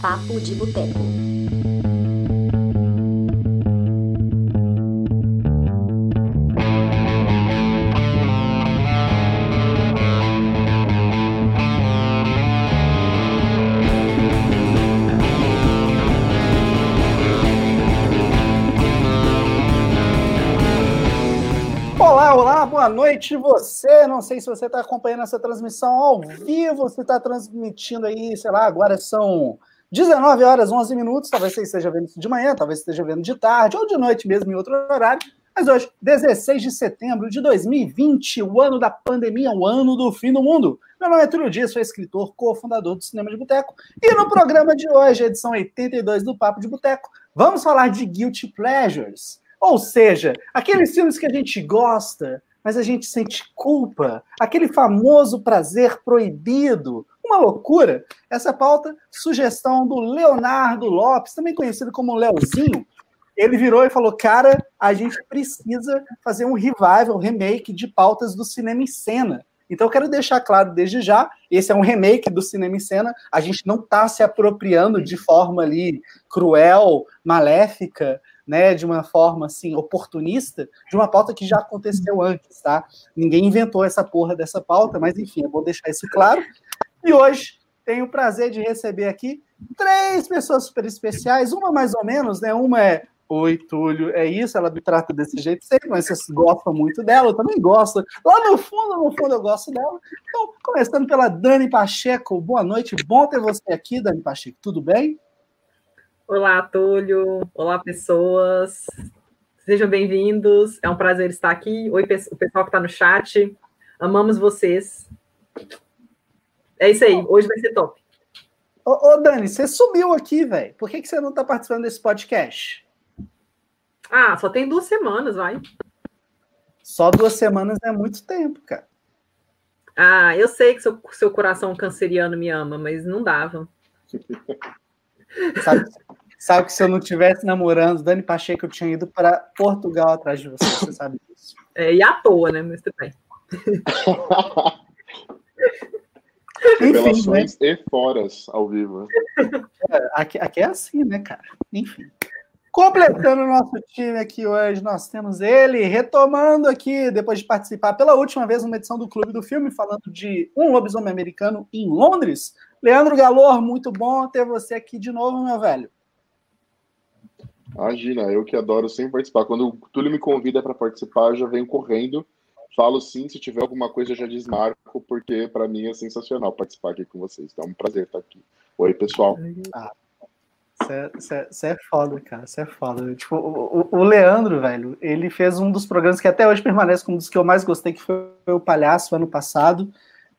Papo de Boteco. Olá, olá, boa noite você. Não sei se você está acompanhando essa transmissão ao vivo, se está transmitindo aí, sei lá, agora são 19 horas 11 minutos. Talvez você esteja vendo isso de manhã, talvez esteja vendo de tarde ou de noite mesmo em outro horário. Mas hoje, 16 de setembro de 2020, o ano da pandemia, o ano do fim do mundo. Meu nome é Túlio Dias, sou escritor, cofundador do Cinema de Boteco. E no programa de hoje, edição 82 do Papo de Boteco, vamos falar de Guilty Pleasures. Ou seja, aqueles filmes que a gente gosta, mas a gente sente culpa, aquele famoso prazer proibido, uma loucura. Essa pauta, sugestão do Leonardo Lopes, também conhecido como Leozinho. Ele virou e falou: Cara, a gente precisa fazer um revival, um remake de pautas do cinema em cena. Então, eu quero deixar claro desde já: esse é um remake do cinema em cena. A gente não está se apropriando de forma ali cruel, maléfica, né, de uma forma assim oportunista, de uma pauta que já aconteceu antes, tá? Ninguém inventou essa porra dessa pauta, mas enfim, é bom deixar isso claro. E hoje tenho o prazer de receber aqui três pessoas super especiais, uma mais ou menos, né? Uma é Oi, Túlio, é isso, ela me trata desse jeito sempre, mas vocês gostam muito dela, eu também gosto. Lá no fundo, no fundo, eu gosto dela. Então, começando pela Dani Pacheco, boa noite, bom ter você aqui, Dani Pacheco, tudo bem? Olá, Túlio. Olá, pessoas. Sejam bem-vindos. É um prazer estar aqui. Oi, o pessoal que está no chat. Amamos vocês. É isso aí. Hoje vai ser top. Ô, ô Dani, você sumiu aqui, velho. Por que, que você não está participando desse podcast? Ah, só tem duas semanas, vai. Só duas semanas é muito tempo, cara. Ah, eu sei que seu, seu coração canceriano me ama, mas não dava. Sabe, sabe que se eu não tivesse namorando Dani Pacheco, eu tinha ido para Portugal atrás de você, você sabe disso. É, e à toa, né? Mas tudo bem. Revelações né? e foras ao vivo. É, aqui, aqui é assim, né, cara? Enfim. Completando o nosso time aqui hoje, nós temos ele, retomando aqui, depois de participar pela última vez numa edição do Clube do Filme, falando de um lobisomem americano em Londres. Leandro Galor, muito bom ter você aqui de novo, meu velho. Imagina, eu que adoro sempre participar. Quando o Túlio me convida para participar, eu já venho correndo. Falo sim, se tiver alguma coisa eu já desmarco, porque para mim é sensacional participar aqui com vocês. Então é um prazer estar aqui. Oi, pessoal. Ah, você é foda, cara. Você é foda. Tipo, o, o, Leandro, velho, ele fez um dos programas que até hoje permanece como um dos que eu mais gostei, que foi o Palhaço ano passado.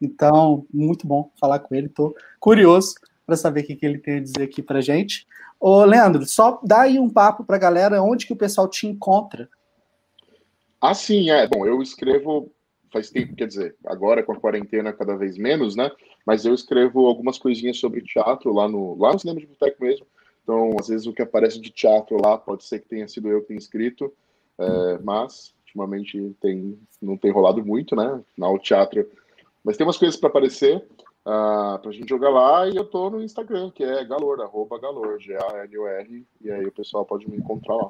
Então, muito bom falar com ele. Tô curioso para saber o que, que ele tem a dizer aqui pra gente. Ô, Leandro, só dá aí um papo pra galera onde que o pessoal te encontra. Ah, sim, é. Bom, eu escrevo faz tempo, quer dizer, agora com a quarentena cada vez menos, né? Mas eu escrevo algumas coisinhas sobre teatro lá no, lá no Cinema de Boteco mesmo. Então, às vezes o que aparece de teatro lá pode ser que tenha sido eu que tenha escrito, é, mas ultimamente tem, não tem rolado muito, né? Afinal, o teatro. Mas tem umas coisas para aparecer uh, pra gente jogar lá e eu tô no Instagram, que é Galor, arroba Galor, G-A-L-O-R, e aí o pessoal pode me encontrar lá.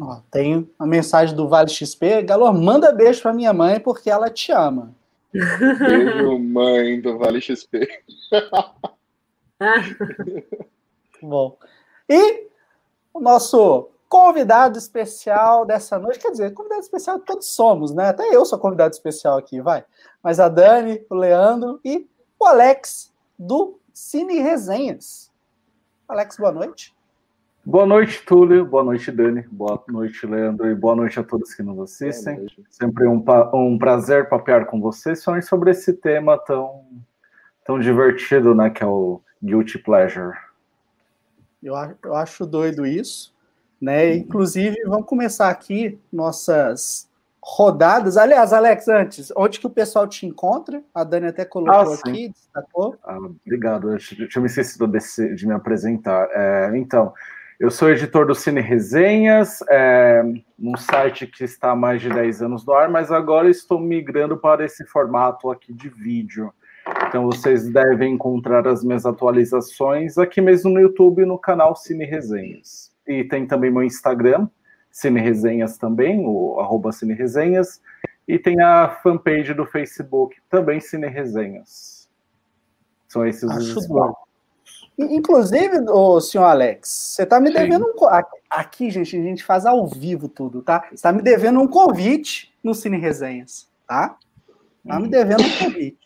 Ó, tem a mensagem do Vale XP. Galor, manda beijo pra minha mãe porque ela te ama. Beijo, mãe do Vale XP. Bom. E o nosso convidado especial dessa noite, quer dizer, convidado especial todos somos, né? Até eu sou convidado especial aqui, vai. Mas a Dani, o Leandro e o Alex do Cine Resenhas. Alex, boa noite. Boa noite, Túlio. Boa noite, Dani. Boa noite, Leandro. E boa noite a todos que nos assistem. Sempre um, um prazer papear com vocês sobre esse tema tão, tão divertido, né? Que é o Guilty Pleasure. Eu, eu acho doido isso, né? Inclusive, vamos começar aqui nossas rodadas. Aliás, Alex, antes, onde que o pessoal te encontra? A Dani até colocou ah, aqui, destacou. Ah, obrigado, eu tinha me esquecido desse, de me apresentar. É, então, eu sou editor do Cine Resenhas, é, um site que está há mais de 10 anos no ar, mas agora estou migrando para esse formato aqui de vídeo. Então vocês devem encontrar as minhas atualizações aqui mesmo no YouTube no canal Cine Resenhas. E tem também meu Instagram, Cine Resenhas também, o arroba Cine Resenhas. E tem a fanpage do Facebook, também Cine Resenhas. São esses Acho os bom. Inclusive, o senhor Alex, você está me devendo Sim. um. Aqui, gente, a gente faz ao vivo tudo, tá? Você está me devendo um convite no Cine Resenhas, tá? Está me devendo um convite.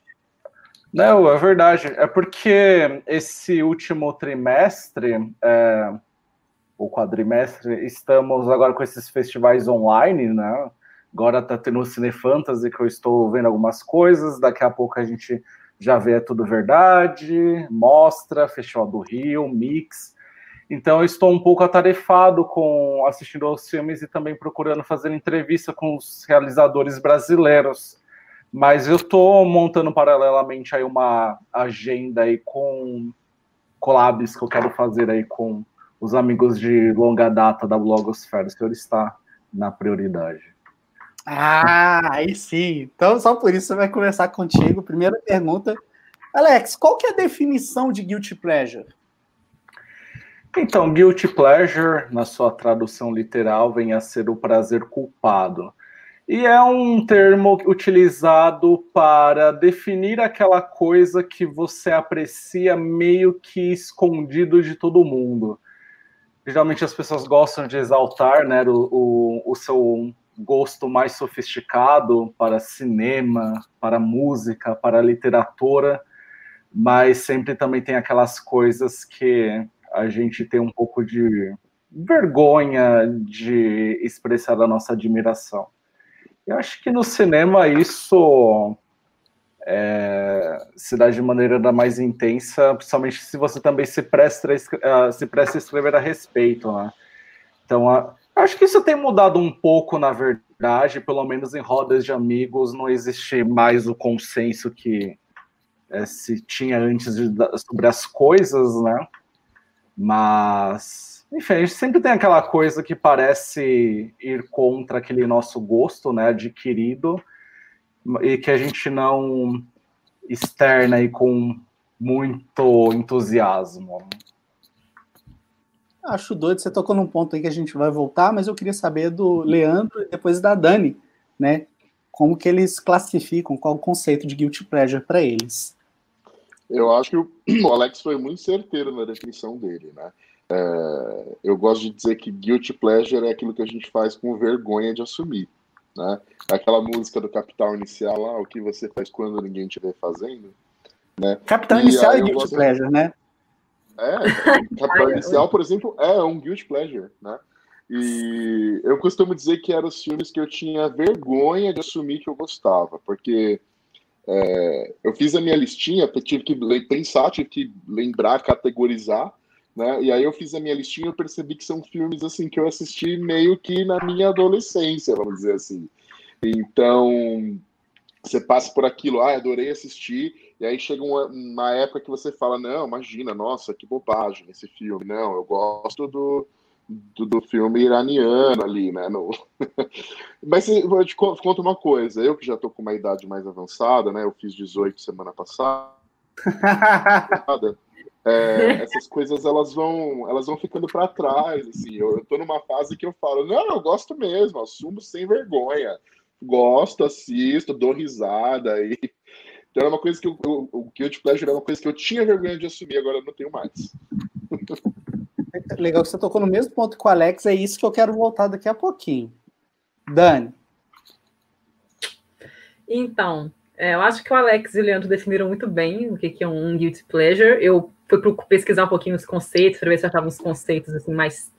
Não, é verdade. É porque esse último trimestre, é, o quadrimestre, estamos agora com esses festivais online, né? Agora tá tendo o Cine Fantasy, que eu estou vendo algumas coisas. Daqui a pouco a gente já vê é Tudo Verdade, Mostra, Festival do Rio, Mix. Então eu estou um pouco atarefado com assistindo aos filmes e também procurando fazer entrevista com os realizadores brasileiros mas eu estou montando paralelamente aí uma agenda aí com collabs que eu quero fazer aí com os amigos de longa data da Blogosfera. O senhor está na prioridade. Ah, aí sim. Então, só por isso você vai conversar contigo. Primeira pergunta. Alex, qual que é a definição de guilty pleasure? Então, guilty pleasure, na sua tradução literal, vem a ser o prazer culpado. E é um termo utilizado para definir aquela coisa que você aprecia meio que escondido de todo mundo. Geralmente as pessoas gostam de exaltar né, o, o, o seu gosto mais sofisticado para cinema, para música, para literatura, mas sempre também tem aquelas coisas que a gente tem um pouco de vergonha de expressar a nossa admiração. Eu acho que no cinema isso é, se dá de maneira da mais intensa, principalmente se você também se presta, a, se presta a escrever a respeito, né? Então, a, acho que isso tem mudado um pouco, na verdade, pelo menos em rodas de amigos, não existe mais o consenso que é, se tinha antes de, sobre as coisas, né? Mas enfim, a gente sempre tem aquela coisa que parece ir contra aquele nosso gosto, né, adquirido, e que a gente não externa aí com muito entusiasmo. Acho doido, você tocou num ponto aí que a gente vai voltar, mas eu queria saber do Leandro e depois da Dani, né? Como que eles classificam, qual o conceito de guilty pleasure para eles? Eu acho que o Alex foi muito certeiro na definição dele, né? É, eu gosto de dizer que guilty pleasure é aquilo que a gente faz com vergonha de assumir. Né? Aquela música do Capital Inicial lá, o que você faz quando ninguém te vê fazendo. Né? Capital e Inicial é guilty pleasure, de... né? É, Capital Inicial, por exemplo, é um guilty pleasure, né? E eu costumo dizer que eram os filmes que eu tinha vergonha de assumir que eu gostava, porque é, eu fiz a minha listinha, tive que pensar, tive que lembrar, categorizar, né? E aí eu fiz a minha listinha e percebi que são filmes assim que eu assisti meio que na minha adolescência, vamos dizer assim. Então, você passa por aquilo, ah, adorei assistir, e aí chega uma, uma, época que você fala, não, imagina, nossa, que bobagem esse filme. Não, eu gosto do, do, do filme iraniano ali, né? No... Mas eu te conto uma coisa, eu que já tô com uma idade mais avançada, né? Eu fiz 18 semana passada. é, essas coisas elas vão elas vão ficando para trás assim. Eu, eu tô numa fase que eu falo não eu gosto mesmo assumo sem vergonha. Gosto assisto dou risada e então é uma coisa que eu, o, o guilty pleasure é uma coisa que eu tinha vergonha de assumir agora eu não tenho mais. Legal que você tocou no mesmo ponto que o Alex é isso que eu quero voltar daqui a pouquinho. Dani. Então é, eu acho que o Alex e o Leandro definiram muito bem o que, que é um guilty pleasure. Eu fui pesquisar um pouquinho os conceitos para ver se eu achava uns conceitos assim mais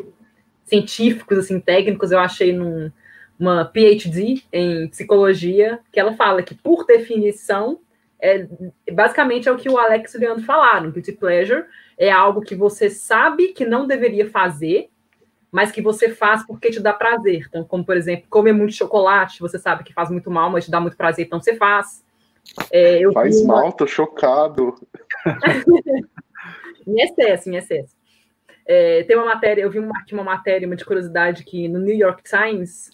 científicos, assim técnicos. Eu achei num, uma PhD em psicologia que ela fala que por definição é basicamente é o que o Alex e o Leandro falaram. Guilty pleasure é algo que você sabe que não deveria fazer, mas que você faz porque te dá prazer. Então, como por exemplo, comer muito chocolate, você sabe que faz muito mal, mas te dá muito prazer, então você faz. É, faz uma... mal, tô chocado. Em excesso, em excesso. É, tem uma matéria, eu vi uma, uma matéria, uma de curiosidade, que no New York Times,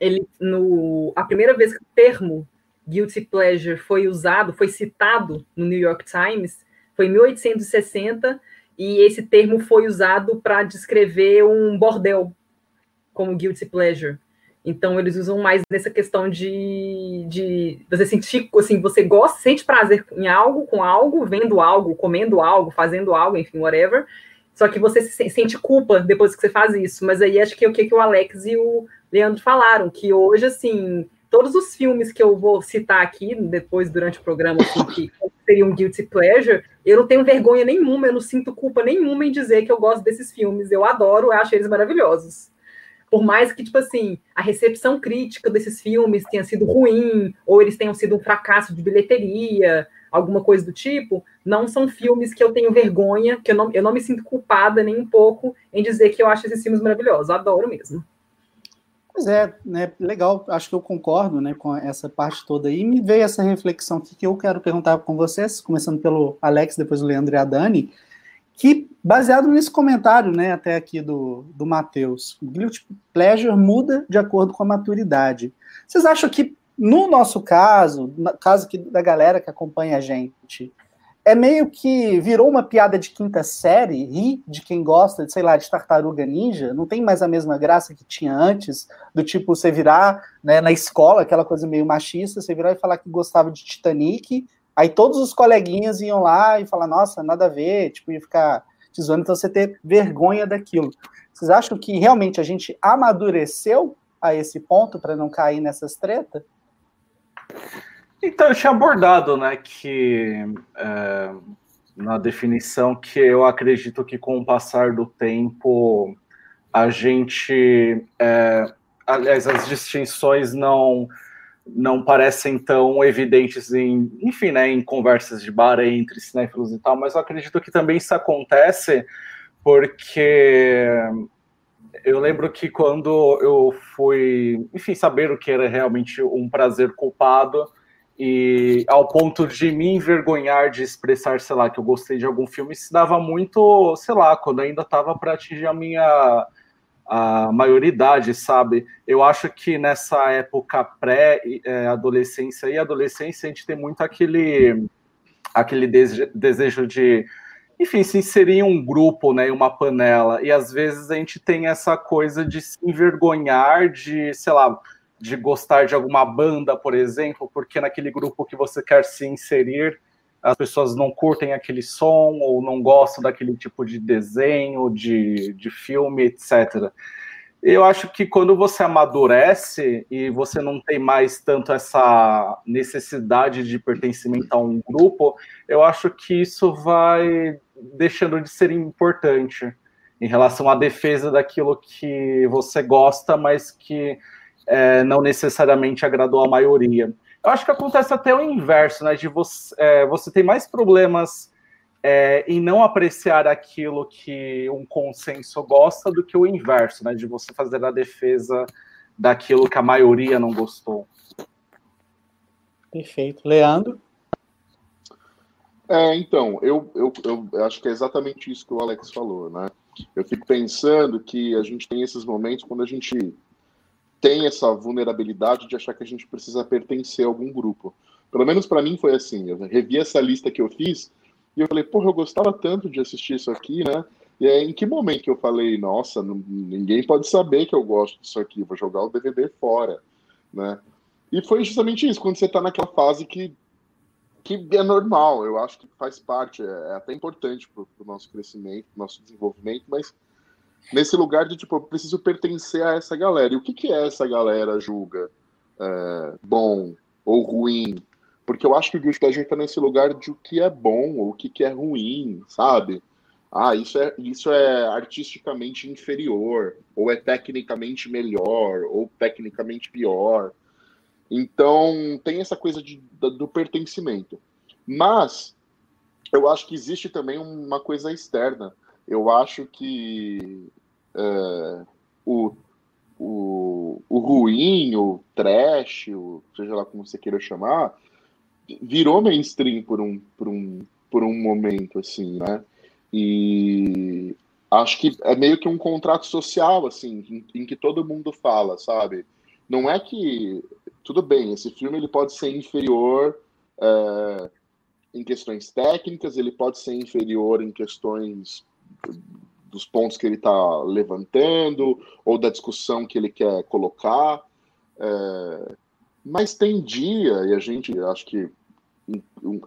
ele, no, a primeira vez que o termo guilty pleasure foi usado, foi citado no New York Times, foi em 1860, e esse termo foi usado para descrever um bordel como guilty pleasure. Então eles usam mais nessa questão de, de você sentir assim, você gosta, sente prazer em algo, com algo, vendo algo, comendo algo, fazendo algo, enfim, whatever. Só que você se sente culpa depois que você faz isso. Mas aí acho que é o que, que o Alex e o Leandro falaram, que hoje, assim, todos os filmes que eu vou citar aqui, depois, durante o programa, assim, que seriam um guilty pleasure, eu não tenho vergonha nenhuma, eu não sinto culpa nenhuma em dizer que eu gosto desses filmes. Eu adoro, eu acho eles maravilhosos por mais que, tipo assim, a recepção crítica desses filmes tenha sido ruim, ou eles tenham sido um fracasso de bilheteria, alguma coisa do tipo, não são filmes que eu tenho vergonha, que eu não, eu não me sinto culpada nem um pouco em dizer que eu acho esses filmes maravilhosos. Adoro mesmo. Pois é, né, legal, acho que eu concordo né, com essa parte toda aí. Me veio essa reflexão aqui que eu quero perguntar com vocês, começando pelo Alex, depois o Leandro e a Dani que, baseado nesse comentário, né, até aqui do, do Matheus, o guilty pleasure muda de acordo com a maturidade. Vocês acham que, no nosso caso, no caso da galera que acompanha a gente, é meio que virou uma piada de quinta série, rir de quem gosta, de, sei lá, de tartaruga ninja, não tem mais a mesma graça que tinha antes, do tipo você virar né, na escola, aquela coisa meio machista, você virar e falar que gostava de Titanic, Aí todos os coleguinhas iam lá e falar, nossa, nada a ver, tipo, ia ficar te zoando, então você ter vergonha daquilo. Vocês acham que realmente a gente amadureceu a esse ponto para não cair nessas tretas? Então, eu tinha abordado, né, que é, na definição que eu acredito que com o passar do tempo a gente, é, aliás, as distinções não não parecem tão evidentes em, enfim, né, em conversas de bar entre cinéfilos e tal, mas eu acredito que também isso acontece porque eu lembro que quando eu fui, enfim, saber o que era realmente um prazer culpado e ao ponto de me envergonhar de expressar, sei lá, que eu gostei de algum filme, se dava muito, sei lá, quando ainda estava para atingir a minha a maioridade, sabe? Eu acho que nessa época pré-adolescência e adolescência a gente tem muito aquele, aquele desejo de, enfim, se inserir em um grupo, né, em uma panela. E às vezes a gente tem essa coisa de se envergonhar de, sei lá, de gostar de alguma banda, por exemplo, porque naquele grupo que você quer se inserir as pessoas não curtem aquele som ou não gostam daquele tipo de desenho, de, de filme, etc. Eu acho que quando você amadurece e você não tem mais tanto essa necessidade de pertencimento a um grupo, eu acho que isso vai deixando de ser importante em relação à defesa daquilo que você gosta, mas que é, não necessariamente agradou a maioria. Eu acho que acontece até o inverso, né? De você, é, você tem mais problemas é, em não apreciar aquilo que um consenso gosta do que o inverso, né? De você fazer a defesa daquilo que a maioria não gostou. Perfeito. Leandro? É, então, eu, eu, eu acho que é exatamente isso que o Alex falou, né? Eu fico pensando que a gente tem esses momentos quando a gente tem essa vulnerabilidade de achar que a gente precisa pertencer a algum grupo. Pelo menos para mim foi assim. Eu revi essa lista que eu fiz e eu falei, porra, eu gostava tanto de assistir isso aqui, né? E aí, em que momento que eu falei, nossa, não, ninguém pode saber que eu gosto disso aqui, vou jogar o DVD fora, né? E foi justamente isso, quando você está naquela fase que, que é normal, eu acho que faz parte, é, é até importante para o nosso crescimento, pro nosso desenvolvimento, mas nesse lugar de tipo, eu preciso pertencer a essa galera. E o que, que é essa galera julga é, bom ou ruim? Porque eu acho que o Guilty Pleasure está nesse lugar de o que é bom ou o que, que é ruim, sabe? Ah, isso é, isso é artisticamente inferior, ou é tecnicamente melhor, ou tecnicamente pior. Então, tem essa coisa de, do pertencimento. Mas, eu acho que existe também uma coisa externa eu acho que é, o, o, o ruim, o trash, o, seja lá como você queira chamar, virou mainstream por um, por um, por um momento, assim, né? E acho que é meio que um contrato social, assim, em, em que todo mundo fala, sabe? não é que tudo bem, esse filme ele pode ser inferior é, em questões técnicas, ele pode ser inferior em questões dos pontos que ele está levantando ou da discussão que ele quer colocar. É, mas tem dia, e a gente acho que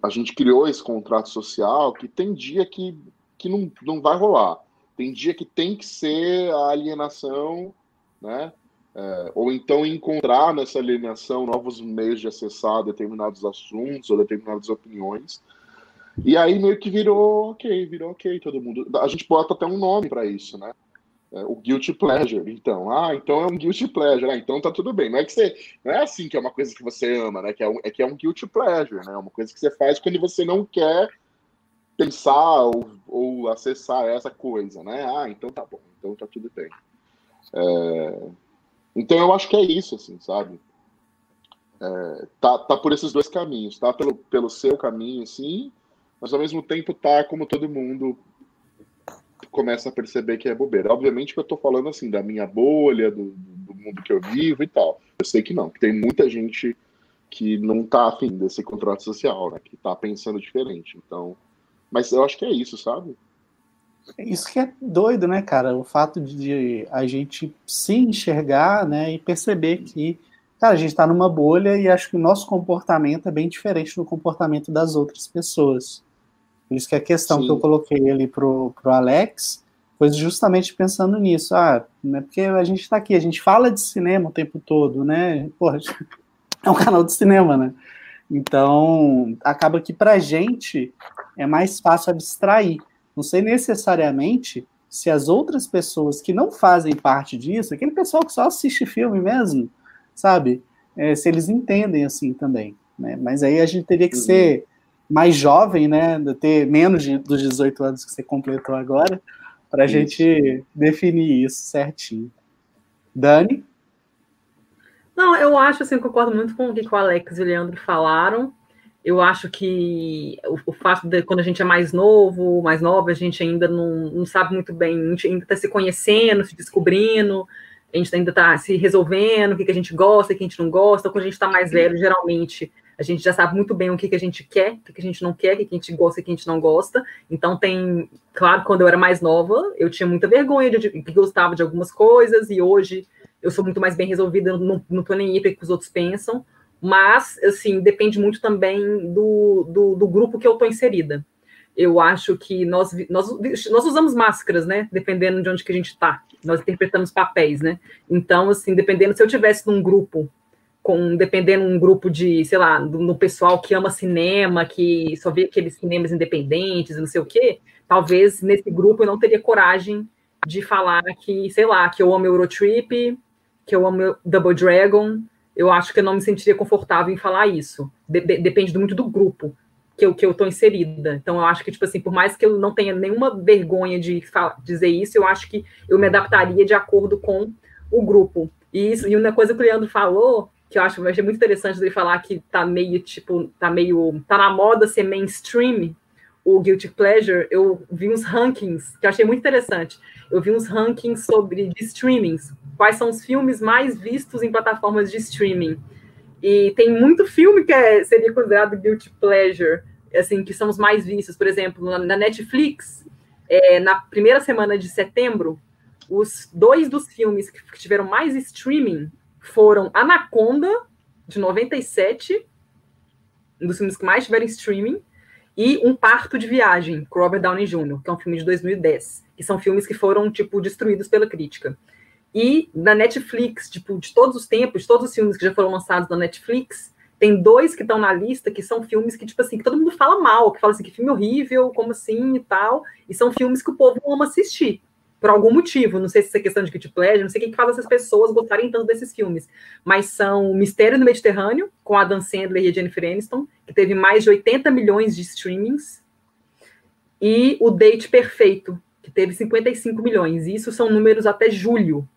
a gente criou esse contrato social, que tem dia que, que não, não vai rolar. Tem dia que tem que ser a alienação, né? É, ou então encontrar nessa alienação novos meios de acessar determinados assuntos ou determinadas opiniões. E aí meio que virou ok, virou ok todo mundo. A gente bota até um nome para isso, né? É, o guilty pleasure. Então, ah, então é um guilty pleasure. Ah, então tá tudo bem. Não é que você, não é assim que é uma coisa que você ama, né? Que é, um, é que é um guilty pleasure, né? É uma coisa que você faz quando você não quer pensar ou, ou acessar essa coisa, né? Ah, então tá bom. Então tá tudo bem. É... Então eu acho que é isso, assim, sabe? É, tá, tá por esses dois caminhos, tá pelo, pelo seu caminho, assim, mas ao mesmo tempo tá como todo mundo começa a perceber que é bobeira. Obviamente que eu tô falando assim da minha bolha, do, do mundo que eu vivo e tal. Eu sei que não, que tem muita gente que não tá afim desse contrato social, né? Que tá pensando diferente. Então, mas eu acho que é isso, sabe? Isso que é doido, né, cara? O fato de a gente se enxergar, né, e perceber que, cara, a gente está numa bolha e acho que o nosso comportamento é bem diferente do comportamento das outras pessoas. Por isso que a questão Sim. que eu coloquei ali pro, pro Alex foi justamente pensando nisso. Ah, né, porque a gente está aqui, a gente fala de cinema o tempo todo, né? Porra, é um canal de cinema, né? Então, acaba que pra gente é mais fácil abstrair. Não sei necessariamente se as outras pessoas que não fazem parte disso, aquele pessoal que só assiste filme mesmo, sabe? É, se eles entendem assim também. Né? Mas aí a gente teria que uhum. ser mais jovem, né, ter menos de, dos 18 anos que você completou agora, para a gente definir isso certinho. Dani? Não, eu acho assim, eu concordo muito com o que o Alex e o Leandro falaram. Eu acho que o, o, fato de quando a gente é mais novo, mais nova, a gente ainda não, não sabe muito bem, a gente ainda está se conhecendo, se descobrindo, a gente ainda está se resolvendo, o que, que a gente gosta, o que a gente não gosta. Quando a gente está mais velho, geralmente a gente já sabe muito bem o que, que a gente quer, o que, que a gente não quer, o que, que a gente gosta e o que a gente não gosta. Então tem, claro, quando eu era mais nova, eu tinha muita vergonha de, que gostava de algumas coisas, e hoje eu sou muito mais bem resolvida, não, não tô nem aí para que os outros pensam. Mas, assim, depende muito também do, do, do grupo que eu tô inserida. Eu acho que nós, nós, nós usamos máscaras, né? Dependendo de onde que a gente está. Nós interpretamos papéis, né? Então, assim, dependendo se eu tivesse num grupo com dependendo um grupo de, sei lá, do, no pessoal que ama cinema, que só vê aqueles cinemas independentes não sei o quê, talvez nesse grupo eu não teria coragem de falar que, sei lá, que eu amo Eurotrip, que eu amo Double Dragon. Eu acho que eu não me sentiria confortável em falar isso. De, de, depende muito do grupo que eu, que eu tô inserida. Então, eu acho que, tipo assim, por mais que eu não tenha nenhuma vergonha de dizer isso, eu acho que eu me adaptaria de acordo com o grupo. E, isso, e uma coisa que o Leandro falou que eu acho, eu achei muito interessante ele falar que tá meio, tipo, tá meio, tá na moda ser mainstream, o Guilty Pleasure, eu vi uns rankings, que eu achei muito interessante. Eu vi uns rankings sobre streamings, quais são os filmes mais vistos em plataformas de streaming. E tem muito filme que é, seria considerado Guilty Pleasure, assim, que são os mais vistos. Por exemplo, na Netflix, é, na primeira semana de setembro, os dois dos filmes que tiveram mais streaming foram Anaconda, de 97, um dos filmes que mais tiveram streaming, e Um Parto de Viagem, com Robert Downey Jr., que é um filme de 2010, que são filmes que foram, tipo, destruídos pela crítica. E na Netflix, tipo, de todos os tempos, de todos os filmes que já foram lançados na Netflix, tem dois que estão na lista que são filmes que, tipo assim, que todo mundo fala mal, que fala assim, que filme horrível, como assim e tal, e são filmes que o povo ama assistir por algum motivo, não sei se é questão de kit pleasure, não sei o que, que faz essas pessoas gostarem tanto desses filmes, mas são Mistério no Mediterrâneo, com a Dan Sandler e Jennifer Aniston, que teve mais de 80 milhões de streamings, e O Date Perfeito, que teve 55 milhões, e isso são números até julho.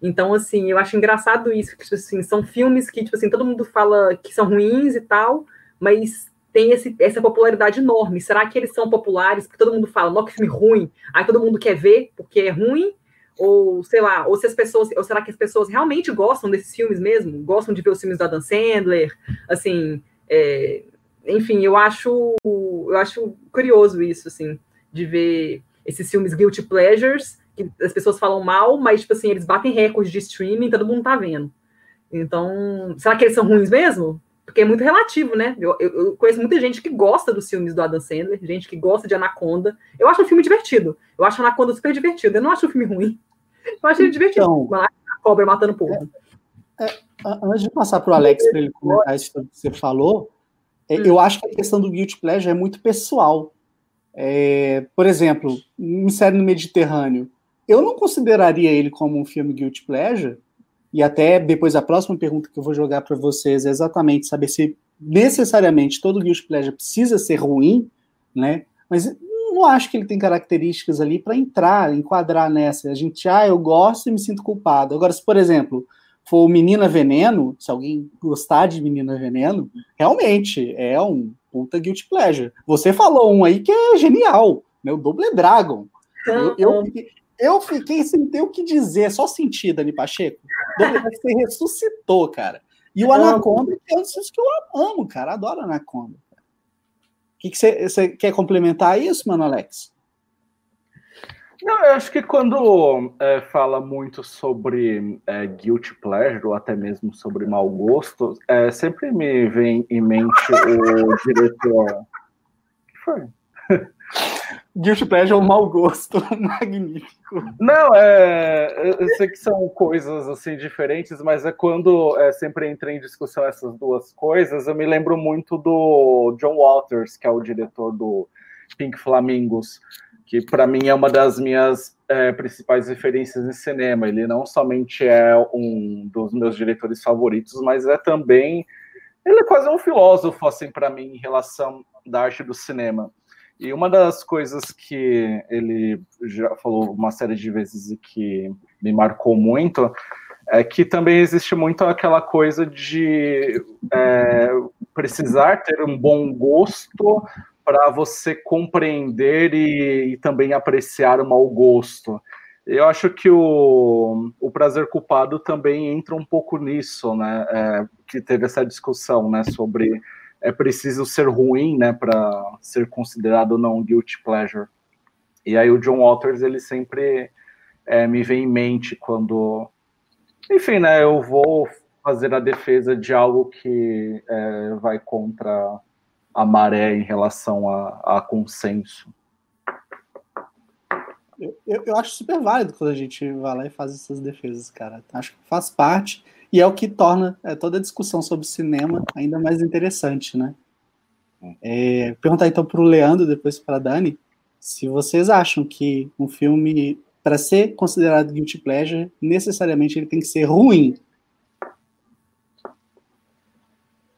Então, assim, eu acho engraçado isso, que, tipo assim, são filmes que, tipo assim, todo mundo fala que são ruins e tal, mas tem esse, essa popularidade enorme. Será que eles são populares? Porque todo mundo fala, não, que filme ruim. Aí todo mundo quer ver porque é ruim? ou sei lá, ou se as pessoas, ou será que as pessoas realmente gostam desses filmes mesmo? Gostam de ver os filmes da Dan Sandler? Assim, é, enfim, eu acho, eu acho curioso isso, assim, de ver esses filmes guilty pleasures que as pessoas falam mal, mas tipo assim eles batem recordes de streaming, todo mundo tá vendo. Então, será que eles são ruins mesmo? Porque é muito relativo, né? Eu, eu, eu, conheço muita gente que gosta dos filmes do Adam Sandler, gente que gosta de Anaconda. Eu acho o filme divertido. Eu acho Anaconda super divertido. Eu não acho o filme ruim. Eu acho ele divertido. Então, a cobra matando o povo. É, é, antes de passar para o Alex para ele comentar isso que você falou, é, hum. eu acho que a questão do guilty pleasure é muito pessoal. É, por exemplo, um série no Mediterrâneo, eu não consideraria ele como um filme guilty pleasure, e até depois a próxima pergunta que eu vou jogar para vocês é exatamente saber se necessariamente todo guilty pleasure precisa ser ruim, né? Mas não acho que ele tem características ali para entrar, enquadrar nessa. A gente, ah, eu gosto e me sinto culpado. Agora, se por exemplo for Menina Veneno, se alguém gostar de Menina Veneno, realmente é um puta guilty pleasure. Você falou um aí que é genial, né? O Double Dragon. Eu, eu, eu fiquei sem ter o que dizer, só sentir, Dani Pacheco. Você ressuscitou, cara. E o Anaconda é um dos que eu amo, cara. Adoro Anaconda. O que, você quer complementar isso, mano, Alex? Não, eu acho que quando é, fala muito sobre é, guilty pleasure, ou até mesmo sobre mau gosto, é, sempre me vem em mente o diretor. O que foi? Guilty Pleasure é um mau gosto magnífico. Não, é, eu sei que são coisas assim diferentes, mas é quando é, sempre entra em discussão essas duas coisas, eu me lembro muito do John Walters, que é o diretor do Pink Flamingos, que para mim é uma das minhas é, principais referências em cinema. Ele não somente é um dos meus diretores favoritos, mas é também ele é quase um filósofo assim para mim em relação da arte do cinema. E uma das coisas que ele já falou uma série de vezes e que me marcou muito é que também existe muito aquela coisa de é, precisar ter um bom gosto para você compreender e, e, também apreciar o mau gosto. Eu acho que o, o prazer culpado também entra um pouco nisso, né? É, que teve essa discussão, né, sobre é preciso ser ruim, né, para ser considerado não guilty pleasure. E aí o John Waters ele sempre é, me vem em mente quando, enfim, né, eu vou fazer a defesa de algo que é, vai contra a maré em relação a, a consenso. Eu, eu, acho super válido quando a gente vai lá e faz essas defesas, cara. Acho que faz parte e é o que torna é, toda a discussão sobre cinema ainda mais interessante, né? É, perguntar então para o Leandro, depois para a Dani, se vocês acham que um filme, para ser considerado guilty pleasure, necessariamente ele tem que ser ruim.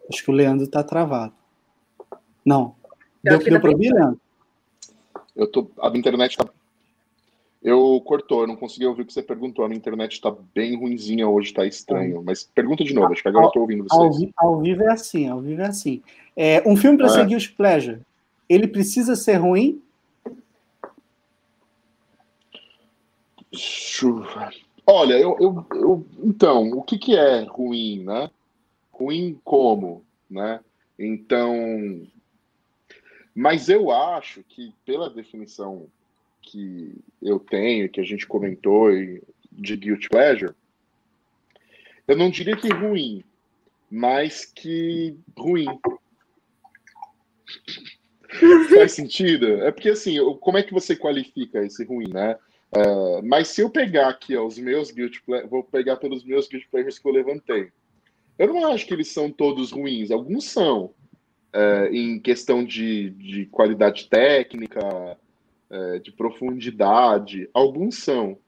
Acho que o Leandro está travado. Não. Deu, deu para ouvir, Leandro? Eu tô, a internet está eu cortou, eu não consegui ouvir o que você perguntou. A minha internet está bem ruinzinha hoje, está estranho. Mas pergunta de novo, acho que agora eu estou ouvindo vocês. Ao, ao, vivo é assim, ao vivo é assim. É, um filme para é. ser Guilty Pleasure, ele precisa ser ruim? Olha, eu, eu, eu, então, o que, que é ruim, né? Ruim como, né? Então, mas eu acho que pela definição que eu tenho, que a gente comentou de Guilty Pleasure, eu não diria que ruim, mas que ruim. Faz sentido? É porque assim, como é que você qualifica esse ruim, né? Uh, mas se eu pegar aqui ó, os meus guilty pleasures, vou pegar pelos meus guilty pleasures que eu levantei. Eu não acho que eles são todos ruins, alguns são. Uh, em questão de, de qualidade técnica, é, de profundidade. Alguns são.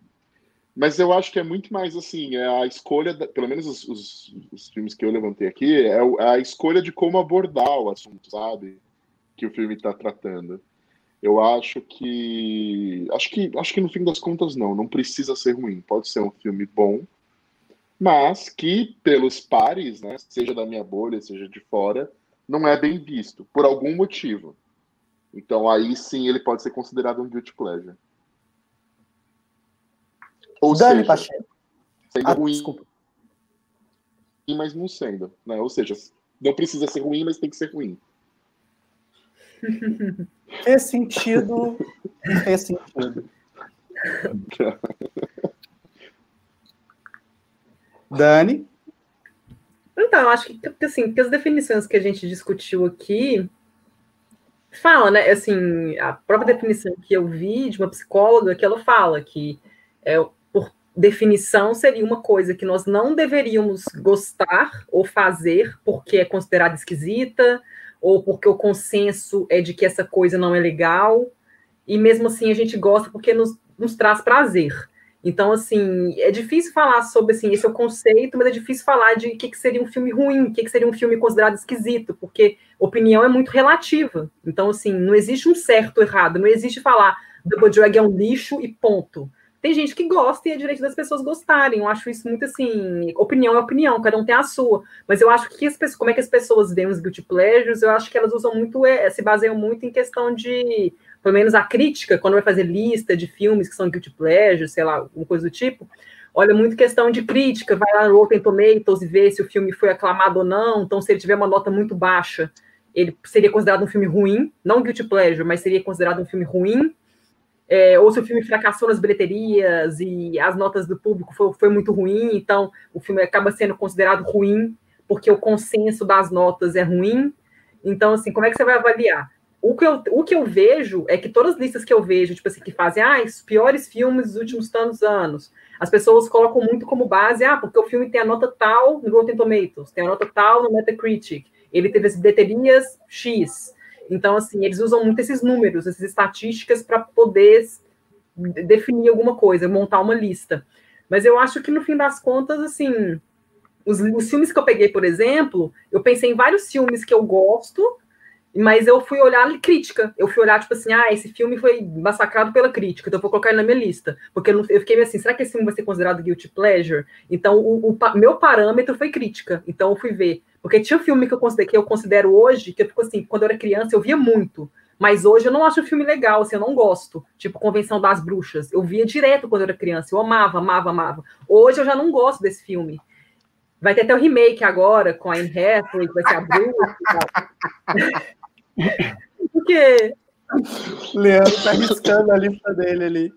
Mas eu acho que é muito mais assim, é a escolha, da, pelo menos os, os, os, filmes que eu levantei aqui, é, é a escolha de como abordar o assunto, sabe? Que o filme está tratando. Eu acho que. Acho que acho que no fim das contas, não. Não precisa ser ruim. Pode ser um filme bom, mas que, pelos pares, né, seja da minha bolha, seja de fora, não é bem visto, por algum motivo. Então aí sim ele pode ser considerado um guilty pleasure. Ou Dani seja, Pacheco. sendo Ah, ruim, desculpa. mas não sendo. Né? Ou seja, não precisa ser ruim, mas tem que ser ruim. Fez sentido. Fez sentido. Dani. Então, acho que, que, assim, que as definições que a gente discutiu aqui fala, né? Assim, a própria definição que eu vi de uma psicóloga que ela fala que é, por definição seria uma coisa que nós não deveríamos gostar ou fazer porque é considerada esquisita ou porque o consenso é de que essa coisa não é legal e mesmo assim a gente gosta porque nos, nos traz prazer. Então, assim, é difícil falar sobre assim, esse é o conceito, mas é difícil falar de o que, que seria um filme ruim, o que, que seria um filme considerado esquisito, porque opinião é muito relativa. Então, assim, não existe um certo ou errado, não existe falar Double Drag é um lixo e ponto. Tem gente que gosta e é direito das pessoas gostarem. Eu acho isso muito assim. Opinião é opinião, cada um tem a sua. Mas eu acho que as pessoas, como é que as pessoas veem os guilty pleasures, eu acho que elas usam muito, é, se baseiam muito em questão de pelo menos a crítica, quando vai fazer lista de filmes que são guilty pleasure, sei lá, alguma coisa do tipo, olha muito questão de crítica, vai lá no Rotten Tomatoes e vê se o filme foi aclamado ou não, então se ele tiver uma nota muito baixa, ele seria considerado um filme ruim, não guilty pleasure, mas seria considerado um filme ruim, é, ou se o filme fracassou nas bilheterias e as notas do público foi, foi muito ruim, então o filme acaba sendo considerado ruim, porque o consenso das notas é ruim, então assim, como é que você vai avaliar? O que, eu, o que eu vejo é que todas as listas que eu vejo, tipo assim, que fazem ah, os piores filmes dos últimos tantos anos, as pessoas colocam muito como base, ah, porque o filme tem a nota tal no Rotten Tomatoes, tem a nota tal no Metacritic, ele teve as bilheterias X. Então, assim, eles usam muito esses números, essas estatísticas para poder definir alguma coisa, montar uma lista. Mas eu acho que no fim das contas, assim, os, os filmes que eu peguei, por exemplo, eu pensei em vários filmes que eu gosto, mas eu fui olhar crítica. Eu fui olhar, tipo assim, ah, esse filme foi massacrado pela crítica, então eu vou colocar ele na minha lista. Porque eu, fiquei assim, será que esse filme vai ser considerado guilty pleasure? Então, o, o meu parâmetro foi crítica. Então, eu fui ver. Porque tinha filme que eu, considero, que eu considero hoje, que eu fico assim, quando eu era criança, eu via muito. Mas hoje eu não acho o filme legal, assim, eu não gosto. Tipo, Convenção das Bruxas. Eu via direto quando eu era criança. Eu amava, amava, amava. Hoje eu já não gosto desse filme. Vai ter até o remake agora, com a Anne Hathaway, que vai ser a bruxa Por quê? Leandro tá riscando a lista dele ali.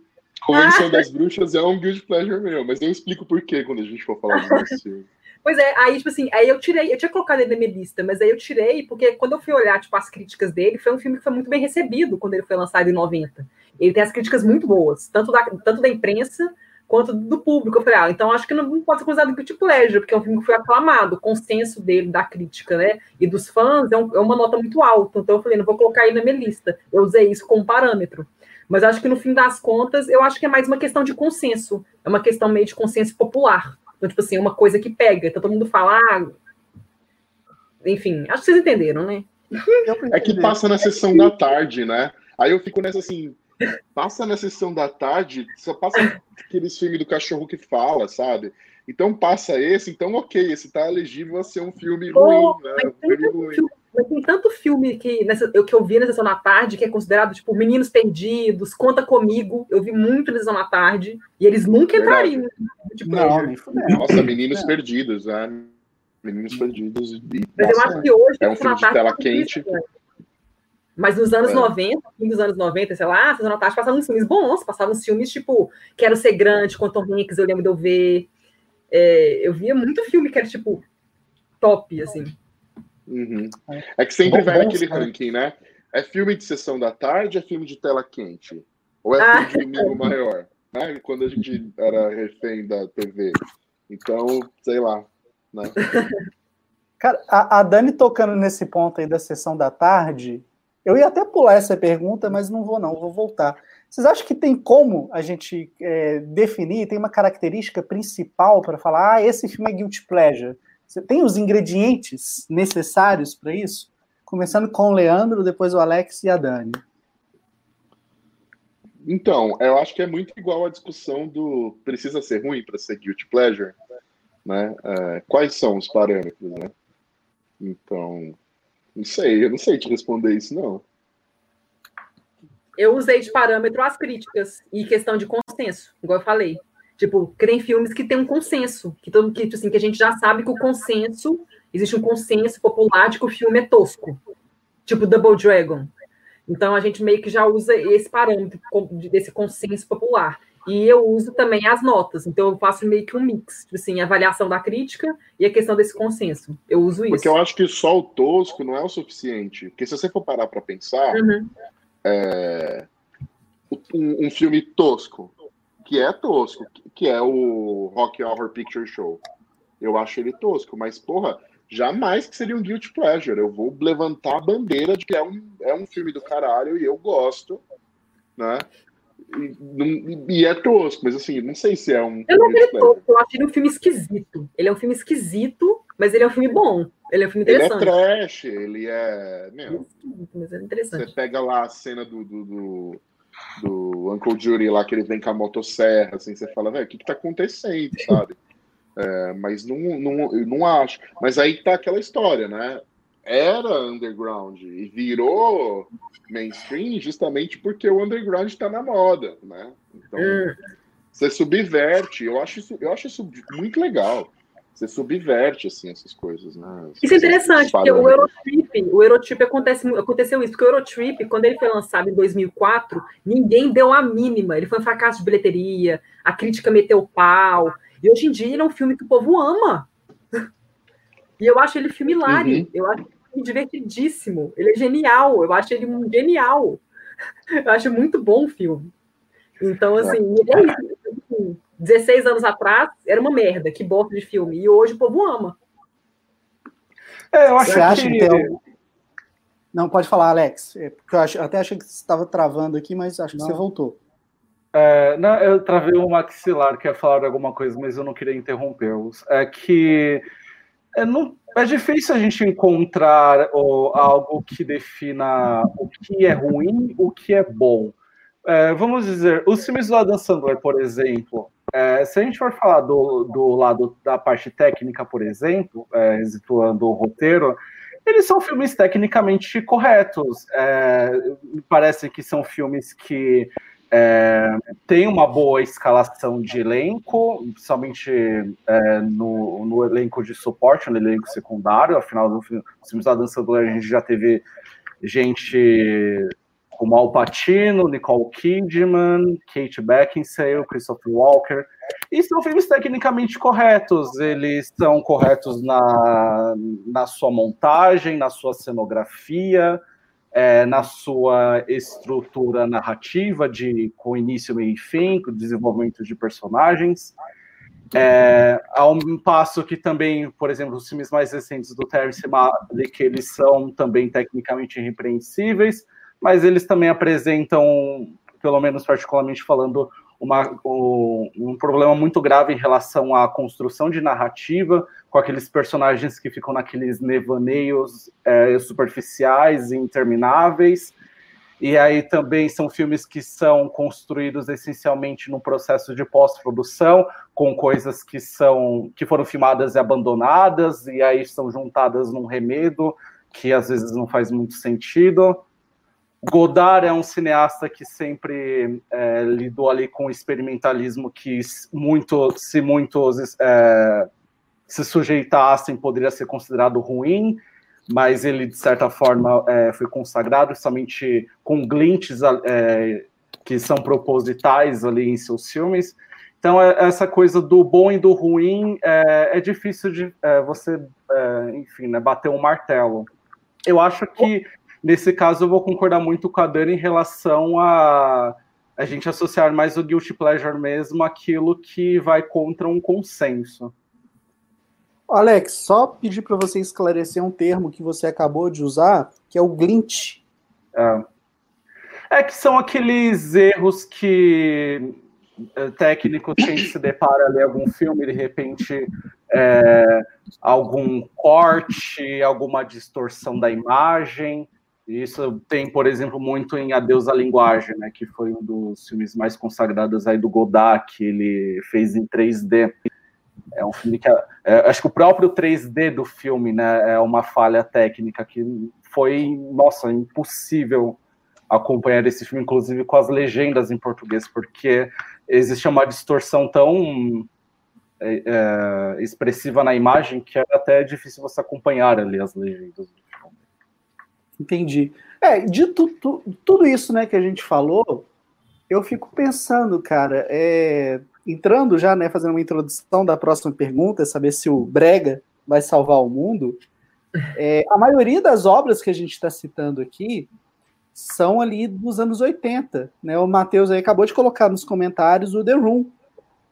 Convenção das Bruxas é um guilty pleasure meu, mas eu explico por quê quando a gente for falar disso. Pois é, aí, tipo assim, aí eu tirei, eu tinha colocado ele na minha lista, mas aí eu tirei, porque quando eu fui olhar, tipo, as críticas dele, foi um filme que foi muito bem recebido quando ele foi lançado em 90. Ele tem as críticas muito boas, tanto da, tanto da imprensa quanto do público. Eu falei, ah, então acho que não pode ser considerado guilty pleasure, porque é um filme que foi aclamado, o consenso dele, da crítica, né, e dos fãs, é, um, é uma nota muito alta. Então eu falei, não vou colocar ele na minha lista. Eu usei isso como parâmetro. Mas acho que no fim das contas, eu acho que é mais uma questão de consenso. É uma questão meio de consenso popular. Então, tipo assim, é uma coisa que pega. Então todo mundo fala, ah... enfim, acho que vocês entenderam, né? É que passa na sessão da tarde, né? Aí eu fico nessa assim, passa na sessão da tarde, só passa aqueles filmes do cachorro que fala, sabe? Então passa esse, então ok, esse tá elegível a ser um filme ruim, né? Filme ruim. Filme, mas tem tanto filme que, nessa, eu, que eu vi na sessão da tarde que é considerado, tipo, Meninos Perdidos, Conta Comigo, eu vi muito na sessão da tarde, e eles nunca entrariam. Tipo, não, nem Nossa, Meninos é. Perdidos, né? Meninos Perdidos. E, mas nossa, eu acho que hoje... É um filme de tela quente. Isso, mas nos anos é. 90, fim dos anos 90, sei lá, Sessão da Tarde passavam uns filmes bons, passavam uns filmes tipo Quero Ser Grande, com Tom Hanks, eu lembro de eu ver. É, eu via muito filme que era tipo top, assim. Uhum. É que sempre bom, vai bom, naquele cara. ranking, né? É filme de sessão da tarde, é filme de tela quente? Ou é ah, filme de domingo maior? Né? Quando a gente era refém da TV. Então, sei lá. Né? Cara, a, a Dani tocando nesse ponto aí da sessão da tarde, eu ia até pular essa pergunta, mas não vou não, vou voltar. Vocês acham que tem como a gente é, definir, tem uma característica principal para falar, ah, esse filme é guilty pleasure? Você tem os ingredientes necessários para isso? Começando com o Leandro, depois o Alex e a Dani. Então, eu acho que é muito igual a discussão do precisa ser ruim para ser guilty pleasure, né? É, quais são os parâmetros, né? Então, não sei, eu não sei te responder isso, não. Eu usei de parâmetro as críticas e questão de consenso, igual eu falei. Tipo, crê em filmes que tem um consenso, que, todo, que, assim, que a gente já sabe que o consenso, existe um consenso popular de que o filme é tosco. Tipo Double Dragon. Então a gente meio que já usa esse parâmetro desse consenso popular. E eu uso também as notas, então eu faço meio que um mix, tipo assim, a avaliação da crítica e a questão desse consenso. Eu uso isso. Porque eu acho que só o tosco não é o suficiente. Porque se você for parar para pensar, uhum. é... um, um, filme tosco, que é tosco, que é o Rock Horror Picture Show, eu acho ele tosco, mas porra, jamais que seria um guilty pleasure. Eu vou levantar a bandeira de que é um, é um filme do caralho e eu gosto, né? E, e, é tosco, mas assim, não sei se é um. Eu não achei tosco, eu acho ele um filme esquisito. Ele é um filme esquisito, mas ele é um filme bom. Ele é um filme interessante. Ele é trash, ele é. Meu, mas é interessante. Você pega lá a cena do, do, do, do Uncle Judy lá, que ele vem com a motosserra, assim, você fala, velho, o que, que tá acontecendo, sabe? É, mas não, não, eu não acho. Mas aí tá aquela história, né? Era underground e virou mainstream justamente porque o underground está na moda, né? Então, é. você subverte. Eu acho isso, eu acho isso muito legal. Você subverte, assim, essas coisas, né? Isso é interessante, porque o Eurotrip, o Eurotrip acontece, aconteceu isso, porque o Eurotrip, quando ele foi lançado em 2004, ninguém deu a mínima. Ele foi um fracasso de bilheteria, a crítica meteu pau. E hoje em dia ele é um filme que o povo ama. E eu acho ele filme hilário. Uhum. Eu acho ele divertidíssimo. Ele é genial. Eu acho ele um genial. Eu acho muito bom o filme. Então, assim, é isso. 16 assim, anos atrás era uma merda, que bosta de filme. E hoje o povo ama. É, eu acho Você acha que... tem Não, pode falar, Alex. É, porque eu acho, até achei que você estava travando aqui, mas acho que não. você voltou. É, não, eu travei o maxilar, que ia falar alguma coisa, mas eu não queria interrompê-los. É que é, não, é difícil a gente encontrar algo que defina o que é ruim, o que é bom. É, vamos dizer, os filmes do Adam Sandler, por exemplo, é, se a gente for falar do, do lado da parte técnica, por exemplo, é, o roteiro, eles são filmes tecnicamente corretos. É, parece que são filmes que é, tem uma boa escalação de elenco, principalmente é, no, no, elenco de suporte, no elenco secundário. Afinal, no filme da Dança a gente já teve gente como Al Pacino, Nicole Kidman, Kate Beckinsale, Christopher Walker. E são filmes tecnicamente corretos. Eles são corretos na, na sua montagem, na sua cenografia, é, na sua estrutura narrativa, de com início, meio e fim, com desenvolvimento de personagens. É, ao passo que também, por exemplo, os filmes mais recentes do Terrence Malick, eles são também tecnicamente irrepreensíveis, mas eles também apresentam, pelo menos particularmente falando, uma, um, um problema muito grave em relação à construção de narrativa, com aqueles personagens que ficam naqueles nevaneios é, superficiais e intermináveis. E aí também são filmes que são construídos essencialmente no processo de pós-produção, com coisas que são que foram filmadas e abandonadas, e aí são juntadas num remedo que às vezes não faz muito sentido. Godard é um cineasta que sempre é, lidou ali com o experimentalismo que muito, se muitos é, se sujeitassem, poderia ser considerado ruim, mas ele, de certa forma, é, foi consagrado somente com glints é, que são propositais ali em seus filmes. Então, é, essa coisa do bom e do ruim é, é difícil de você, enfim, né, bater um martelo. Eu acho que, nesse caso, eu vou concordar muito com a Dani em relação a a gente associar mais o guilty pleasure mesmo aquilo que vai contra um consenso. Alex, só pedir para você esclarecer um termo que você acabou de usar, que é o glint. É, é que são aqueles erros que é, técnicos têm se depara ali algum filme, de repente é, algum corte, alguma distorção da imagem. Isso tem, por exemplo, muito em Adeus à Linguagem, né, que foi um dos filmes mais consagrados aí do Godard, que ele fez em 3D. É um filme que. É, é, acho que o próprio 3D do filme né, é uma falha técnica que foi, nossa, impossível acompanhar esse filme, inclusive com as legendas em português, porque existe uma distorção tão é, é, expressiva na imagem que é até difícil você acompanhar ali as legendas. Entendi. É, de tu, tu, tudo isso né, que a gente falou, eu fico pensando, cara, é, entrando já, né, fazendo uma introdução da próxima pergunta, saber se o Brega vai salvar o mundo. É, a maioria das obras que a gente está citando aqui são ali dos anos 80. Né? O Matheus aí acabou de colocar nos comentários o The Room,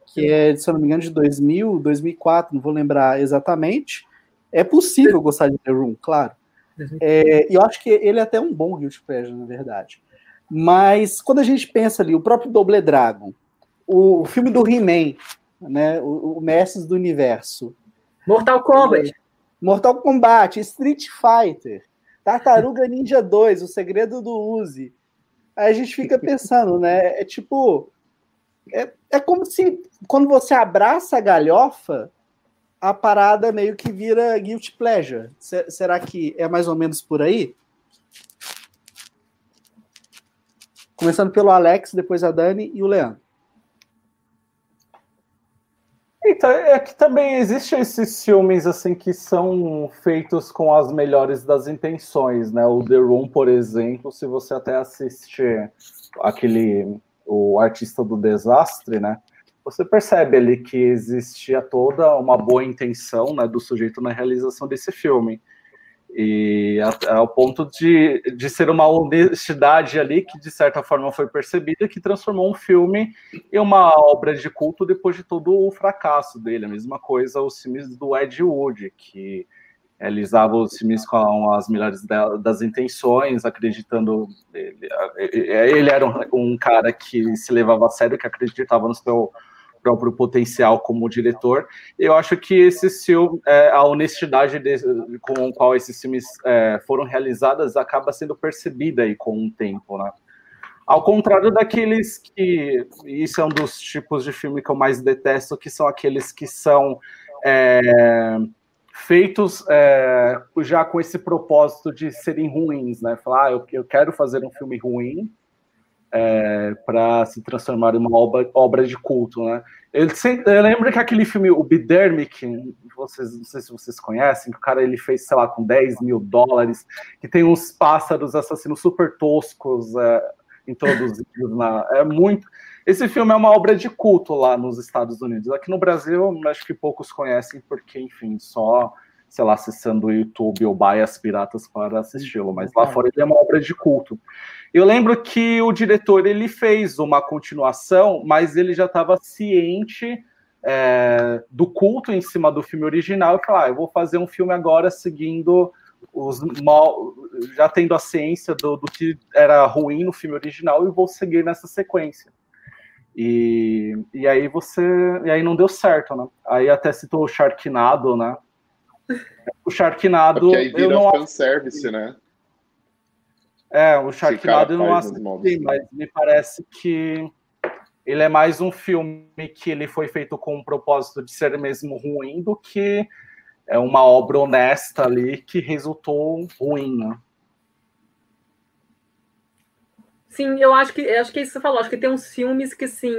que é, se eu não me engano, de 2000, 2004, não vou lembrar exatamente. É possível gostar de The Room, claro. É, eu acho que ele é até um bom Guilty Pleasure, na verdade. Mas quando a gente pensa ali, o próprio Double Dragon, o, filme do He-Man, né, o, o Mestres do Universo. Mortal Kombat. Mortal Kombat, Street Fighter, Tartaruga Ninja 2, O Segredo do Uzi. Aí a gente fica pensando, né? É tipo. É, é como se quando você abraça a galhofa, a parada meio que vira guilty pleasure. será que é mais ou menos por aí? Começando pelo Alex, depois a Dani e o Leandro. Então, é que também existem esses filmes assim que são feitos com as melhores das intenções, né? O The Room, por exemplo, se você até assistir aquele o artista do desastre, né? Você percebe ali que existia toda uma boa intenção né, do sujeito na realização desse filme. E ao ponto de, de ser uma honestidade ali que, de certa forma, foi percebida, que transformou um filme em uma obra de culto depois de todo o fracasso dele. A mesma coisa os filmes do Ed Wood, que realizava os filmes com as melhores das intenções, acreditando. Ele, ele era um, um cara que se levava a sério, que acreditava no seu próprio potencial como diretor. Eu acho que esse filme, é, a honestidade de, com a qual esses filmes é, foram realizados acaba sendo percebida aí com o tempo, né? Ao contrário daqueles que. Isso é um dos tipos de filme que eu mais detesto, que são aqueles que são é, feitos é, já com esse propósito de serem ruins, né? Falar, ah, eu, eu quero fazer um filme ruim, é, para se transformar em uma obra, obra de culto, né? Eu, sempre, eu lembro que aquele filme, o Bidermic, vocês, não sei se vocês conhecem, que o cara ele fez, sei lá, com 10 mil dólares, que tem uns pássaros assassinos super toscos é, introduzidos na. É muito. Esse filme é uma obra de culto lá nos Estados Unidos. Aqui no Brasil, acho que poucos conhecem, porque, enfim, só sei lá, acessando o YouTube ou baias piratas para assisti-lo, mas lá fora ele é uma obra de culto. Eu lembro que o diretor ele fez uma continuação, mas ele já estava ciente é, do culto em cima do filme original e falou: ah, eu vou fazer um filme agora seguindo os mal, já tendo a ciência do, do que era ruim no filme original e vou seguir nessa sequência. E, e aí você. E aí não deu certo, né? Aí até citou o Sharknado, né? O Sharknado. Porque aí vira eu não fanservice, né? É, o Sharknado eu não assisti, mas me parece que ele é mais um filme que ele foi feito com o propósito de ser mesmo ruim do que é uma obra honesta ali que resultou ruim, né? Sim, eu acho que eu acho que é isso você falou. Acho que tem uns filmes que assim,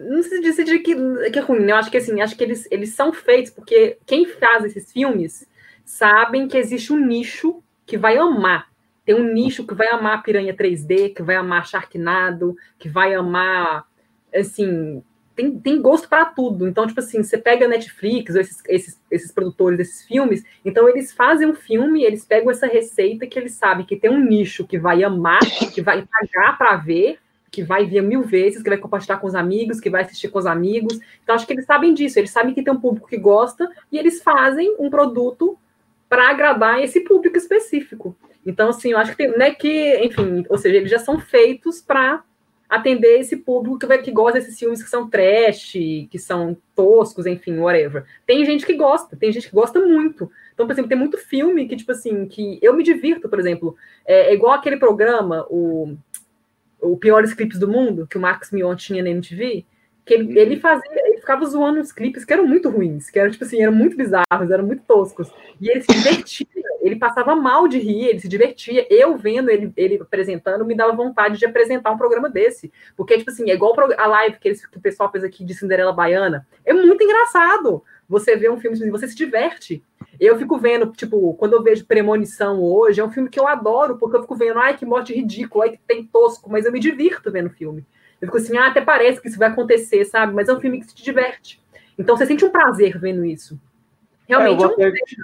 não se dizer que, que é ruim, né? Eu acho que assim, acho que eles, eles são feitos porque quem faz esses filmes sabem que existe um nicho que vai amar. Tem um nicho que vai amar Piranha 3D, que vai amar Sharknado, que vai amar assim, tem, tem gosto para tudo. Então, tipo assim, você pega a Netflix, esses, esses, esses produtores desses filmes, então eles fazem um filme, eles pegam essa receita que eles sabem que tem um nicho que vai amar, que vai pagar para ver, que vai ver mil vezes, que vai compartilhar com os amigos, que vai assistir com os amigos. Então, acho que eles sabem disso, eles sabem que tem um público que gosta e eles fazem um produto para agradar esse público específico. Então, assim, eu acho que tem, não é que, enfim, ou seja, eles já são feitos para atender esse público que, que gosta desses filmes que são trash, que são toscos, enfim, whatever. Tem gente que gosta, tem gente que gosta muito. Então, por exemplo, tem muito filme que, tipo assim, que eu me divirto, por exemplo. É, é igual aquele programa, o, o Piores Clipes do Mundo, que o Max Mion tinha na MTV, que ele, uhum. ele, fazia, ele ficava zoando os clipes que eram muito ruins, que eram, tipo assim, eram muito bizarros, eram muito toscos. E ele se divertia, ele passava mal de rir, ele se divertia. Eu vendo ele, ele apresentando, me dava vontade de apresentar um programa desse. Porque, tipo assim, é igual a live que, eles, que o pessoal fez aqui de Cinderela Baiana. É muito engraçado. Você vê um filme assim, você se diverte. Eu fico vendo, tipo, quando eu vejo Premonição hoje, é um filme que eu adoro, porque eu fico vendo, ai, que morte ridícula, ai, que tem tosco, mas eu me divirto vendo o filme. Eu fico assim, ah, até parece que isso vai acontecer, sabe? Mas é um filme que te diverte. Então você sente um prazer vendo isso. Realmente é, eu, vou é um te,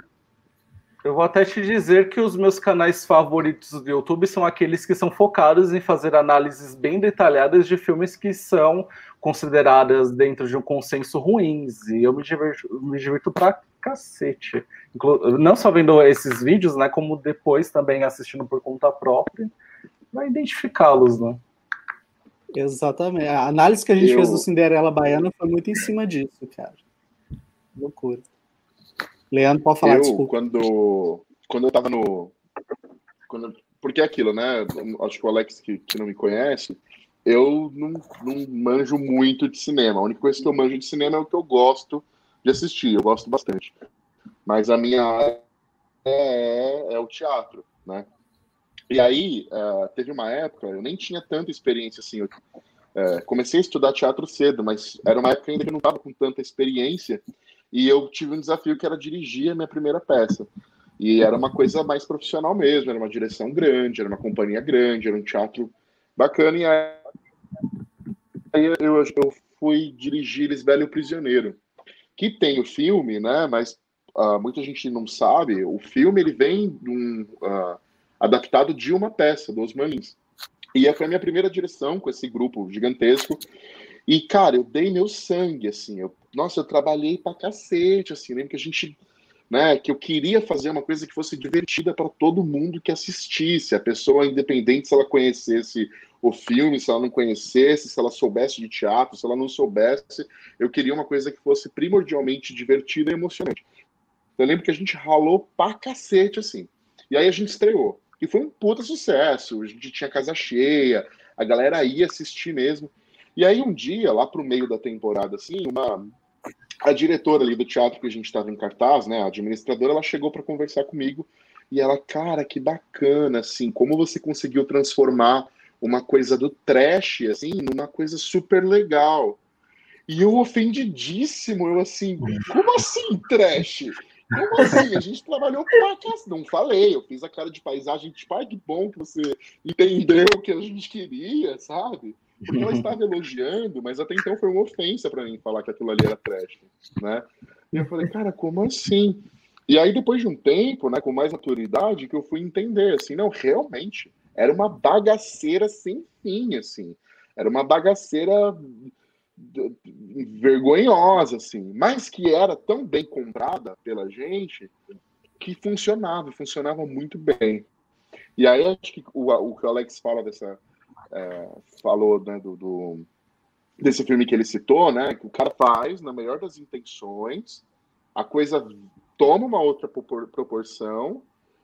eu vou até te dizer que os meus canais favoritos do YouTube são aqueles que são focados em fazer análises bem detalhadas de filmes que são consideradas dentro de um consenso ruins. E eu me divirto, me divirto pra cacete. Não só vendo esses vídeos, né? Como depois também assistindo por conta própria, vai identificá-los, né? Exatamente. A análise que a gente eu... fez do Cinderela Baiana foi muito em cima disso, cara. Loucura. Leandro, pode falar, eu, desculpa. Quando, quando eu tava no. Quando, porque é aquilo, né? Acho que o Alex, que, que não me conhece, eu não, não manjo muito de cinema. A única coisa que eu manjo de cinema é o que eu gosto de assistir. Eu gosto bastante. Mas a minha área é, é o teatro, né? E aí, uh, teve uma época, eu nem tinha tanta experiência assim. Eu, uh, comecei a estudar teatro cedo, mas era uma época ainda que eu não estava com tanta experiência. E eu tive um desafio que era dirigir a minha primeira peça. E era uma coisa mais profissional mesmo, era uma direção grande, era uma companhia grande, era um teatro bacana. E aí eu, eu, fui dirigir Lisbela e o Prisioneiro, que tem o filme, né? Mas uh, muita gente não sabe. O filme ele vem um, uh, adaptado de uma peça dos Malins. E foi a minha primeira direção com esse grupo gigantesco. E, cara, eu dei meu sangue, assim. Eu, nossa, eu trabalhei pra cacete, assim. Lembro que a gente. Né, que eu queria fazer uma coisa que fosse divertida para todo mundo que assistisse. A pessoa, independente se ela conhecesse o filme, se ela não conhecesse, se ela soubesse de teatro, se ela não soubesse, eu queria uma coisa que fosse primordialmente divertida e emocionante. Eu lembro que a gente ralou pra cacete, assim. E aí a gente estreou. E foi um puta sucesso. A gente tinha casa cheia, a galera ia assistir mesmo. E aí um dia, lá pro meio da temporada, assim, uma a diretora ali do teatro que a gente estava em cartaz, né, a administradora, ela chegou para conversar comigo e ela, cara, que bacana, assim, como você conseguiu transformar uma coisa do trash, assim, numa coisa super legal. E eu ofendidíssimo, eu assim, como assim trash? Como assim? A gente trabalhou pra cá. Não falei, eu fiz a cara de paisagem, tipo, ai, que bom que você entendeu o que a gente queria, sabe? Porque ela estava elogiando, mas até então foi uma ofensa para mim falar que aquilo ali era trash, né? E eu falei, cara, como assim? E aí, depois de um tempo, né, com mais maturidade, que eu fui entender, assim, não, realmente, era uma bagaceira sem fim, assim. Era uma bagaceira vergonhosa, assim, mas que era tão bem comprada pela gente que funcionava, funcionava muito bem. E aí acho que o, o que o Alex fala dessa é, falou né, do, do, desse filme que ele citou, né, que o cara faz na melhor das intenções, a coisa toma uma outra proporção,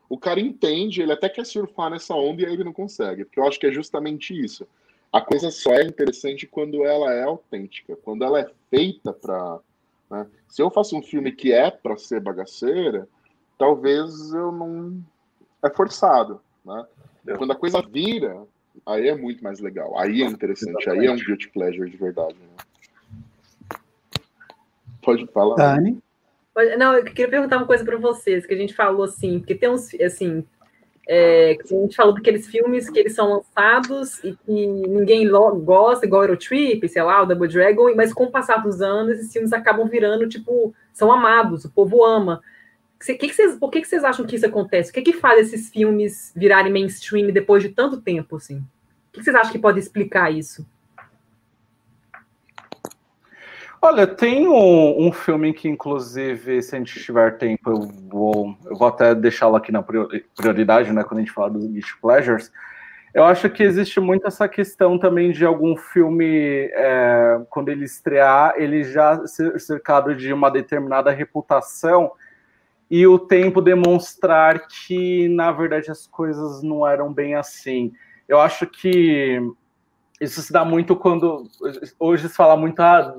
o cara entende, ele até quer surfar nessa onda e aí ele não consegue, porque eu acho que é justamente isso a coisa só é interessante quando ela é autêntica, quando ela é feita para. Né? Se eu faço um filme que é para ser bagaceira, talvez eu não. É forçado. Né? É. Quando a coisa vira, aí é muito mais legal. Aí é interessante, Exatamente. aí é um guilty pleasure de verdade. Né? Pode falar. Dani? Não, eu queria perguntar uma coisa para vocês, que a gente falou assim, porque tem uns, assim, é, a gente falou daqueles filmes que eles são lançados e que ninguém gosta, igual Eurotrip, sei lá, o Double Dragon, mas com o passar dos anos, esses filmes acabam virando, tipo, são amados, o povo ama. Que que vocês, por que, que vocês acham que isso acontece? O que, que faz esses filmes virarem mainstream depois de tanto tempo, assim? O que vocês acham que pode explicar isso? Olha, tem um, um, filme que, inclusive, se a gente tiver tempo, eu vou, eu vou até deixá-lo aqui na prioridade, né, quando a gente fala dos Guilty Pleasures. Eu acho que existe muito essa questão também de algum filme, é, quando ele estrear, ele já ser cercado de uma determinada reputação e o tempo demonstrar que, na verdade, as coisas não eram bem assim. Eu acho que isso se dá muito quando hoje se fala muito ah,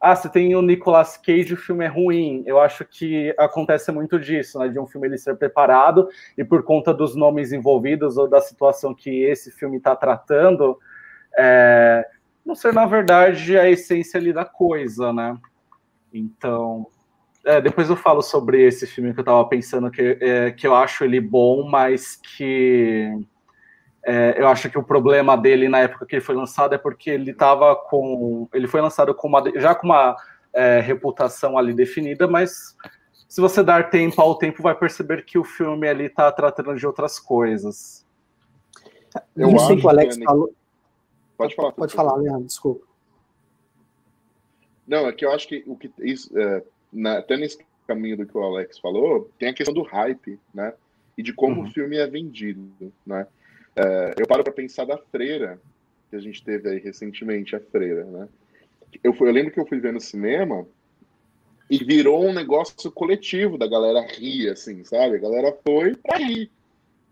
ah, você tem o Nicolas Cage, o filme é ruim. Eu acho que acontece muito disso, né? De um filme ele ser preparado e por conta dos nomes envolvidos ou da situação que esse filme está tratando, é, não ser, na verdade, a essência ali da coisa, né? Então, é, depois eu falo sobre esse filme que eu estava pensando que, é, que eu acho ele bom, mas que é, eu acho que o problema dele na época que ele foi lançado é porque ele estava com. Ele foi lançado com uma, já com uma é, reputação ali definida, mas se você dar tempo ao tempo, vai perceber que o filme ali está tratando de outras coisas. Eu Isso que o Alex que... falou. Pode falar. Pode falar, Leandro, desculpa. Não, é que eu acho que o que isso, é, na, até nesse caminho do que o Alex falou, tem a questão do hype, né? E de como uhum. o filme é vendido, né? É, eu paro para pensar da freira que a gente teve aí recentemente, a freira, né? Eu, fui, eu lembro que eu fui ver no cinema e virou um negócio coletivo da galera rir, assim, sabe? A galera foi pra rir,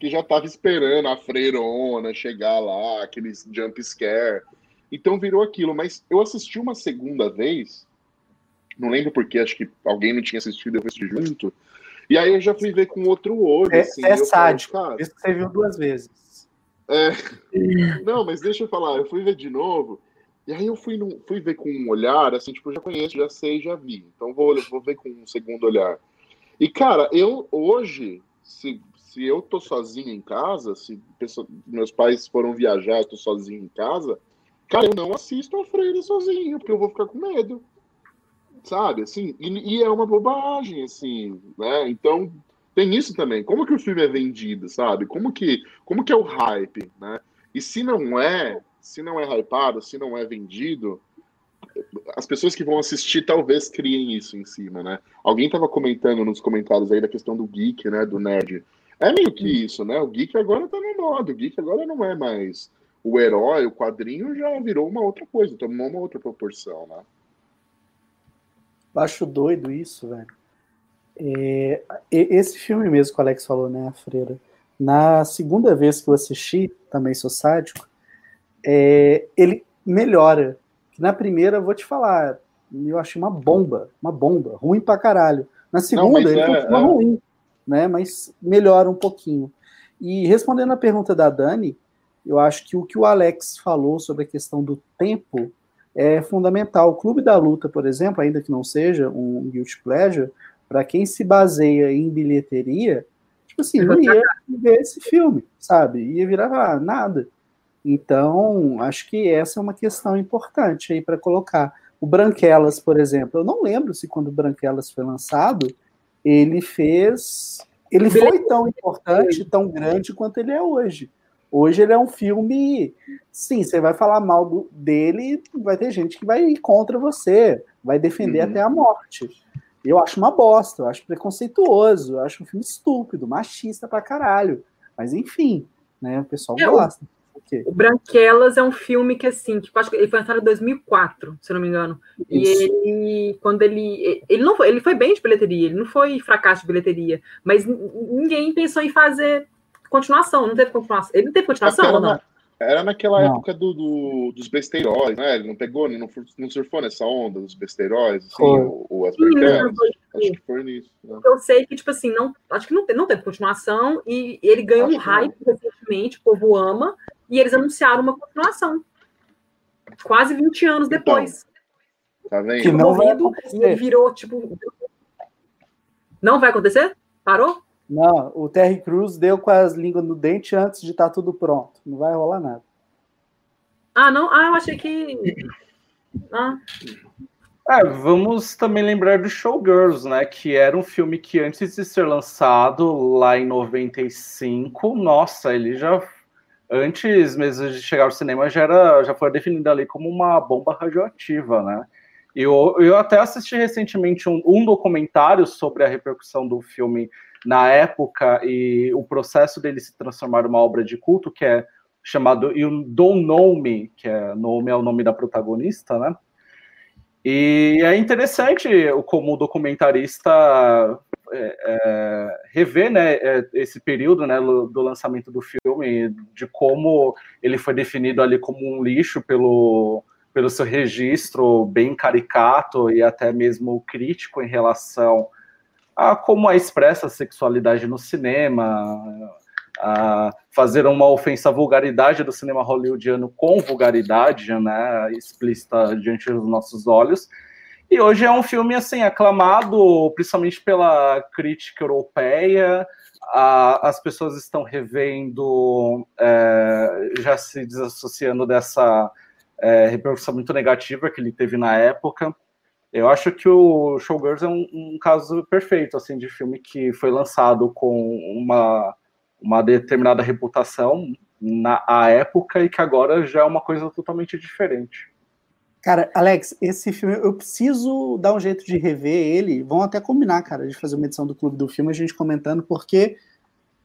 que já tava esperando a freirona chegar lá, aqueles jump scare. Então virou aquilo, mas eu assisti uma segunda vez, não lembro porque, acho que alguém não tinha assistido, eu assisti junto, e aí eu já fui ver com outro olho. É, assim, é sádico, falo, isso você viu duas vezes. É... Não, mas deixa eu falar, eu fui ver de novo, e aí eu fui, no, fui ver com um olhar, assim, tipo, eu já conheço, já sei, já vi. Então vou, vou ver com um segundo olhar. E, cara, eu hoje, se, se eu tô sozinho em casa, se pessoa, meus pais foram viajar, eu tô sozinho em casa, cara, eu não assisto a Freira sozinho, porque eu vou ficar com medo. Sabe, assim, e, e é uma bobagem, assim, né? Então, tem isso também. Como que o filme é vendido, sabe? Como que, como que é o hype, né? E se não é, se não é hypado, se não é vendido, as pessoas que vão assistir talvez criem isso em cima, né? Alguém estava comentando nos comentários aí da questão do geek, né, do nerd. É meio que isso, né? O geek agora tá no modo, o geek agora não é mais o herói, o quadrinho já virou uma outra coisa, tomou uma outra proporção, né? Acho doido isso, velho. É, esse filme mesmo que o Alex falou, né, a Freira, na segunda vez que eu assisti, também sou sádico, é, ele melhora. Na primeira, vou te falar, eu achei uma bomba, uma bomba, ruim pra caralho. Na segunda, Não, ele é, continua é... ruim, né, mas melhora um pouquinho. E respondendo a pergunta da Dani, eu acho que o que o Alex falou sobre a questão do tempo é fundamental. O Clube da Luta, por exemplo, ainda que não seja um guilty pleasure, para quem se baseia em bilheteria, tipo assim, não ia ver esse filme, sabe? Ia virar ah, nada. Então, acho que essa é uma questão importante aí para colocar. O Branquelas, por exemplo, eu não lembro se quando o Branquelas foi lançado, ele fez. Ele foi tão importante, tão grande quanto ele é hoje. Hoje ele é um filme. Sim, você vai falar mal do, dele, vai ter gente que vai ir contra você, vai defender uhum. até a morte. Eu acho uma bosta, eu acho preconceituoso, eu acho um filme estúpido, machista pra caralho. Mas enfim, né? O pessoal é, gosta. O, o Branquelas é um filme que, assim, que acho que ele foi lançado em 2004, se não me engano. Isso. E ele, quando ele. Ele não foi, ele foi bem de bilheteria, ele não foi fracasso de bilheteria, mas ninguém pensou em fazer continuação, não teve continuação. Ele não teve continuação, ou não? Era naquela não. época do, do, dos besteiróis, né? Ele não pegou, não, não surfou nessa onda dos besteiróis, assim, o, o, as Acho que foi nisso. Né? Eu sei que, tipo assim, não, acho que não, não teve continuação e ele ganhou acho um hype recentemente, o povo ama, e eles anunciaram uma continuação. Quase 20 anos então, depois. Então, tá vendo? Que não vai acontecer. E ele virou, tipo. Não vai acontecer? Parou? Não, o Terry Crews deu com as línguas no dente antes de estar tá tudo pronto. Não vai rolar nada. Ah, não? Ah, eu achei que. Ah. É, vamos também lembrar do Showgirls, né? Que era um filme que antes de ser lançado lá em 95, nossa, ele já antes mesmo de chegar ao cinema já era já foi definido ali como uma bomba radioativa, né? Eu, eu até assisti recentemente um, um documentário sobre a repercussão do filme na época e o processo dele se transformar numa obra de culto, que é chamado You Don't Know Me, que é nome é o nome da protagonista, né? E é interessante como o documentarista é, é, rever né, é, esse período né, do lançamento do filme, de como ele foi definido ali como um lixo pelo, pelo seu registro bem caricato e até mesmo crítico em relação a como é expressa a sexualidade no cinema, a fazer uma ofensa à vulgaridade do cinema hollywoodiano com vulgaridade, né, explícita diante dos nossos olhos. E hoje é um filme assim aclamado, principalmente pela crítica europeia. A, as pessoas estão revendo, é, já se desassociando dessa é, repercussão muito negativa que ele teve na época. Eu acho que o Showgirls é um, um, caso perfeito assim de filme que foi lançado com uma, uma determinada reputação na a época e que agora já é uma coisa totalmente diferente. Cara, Alex, esse filme eu preciso dar um jeito de rever ele. Vão até combinar, cara, de fazer uma edição do Clube do Filme, a gente comentando, porque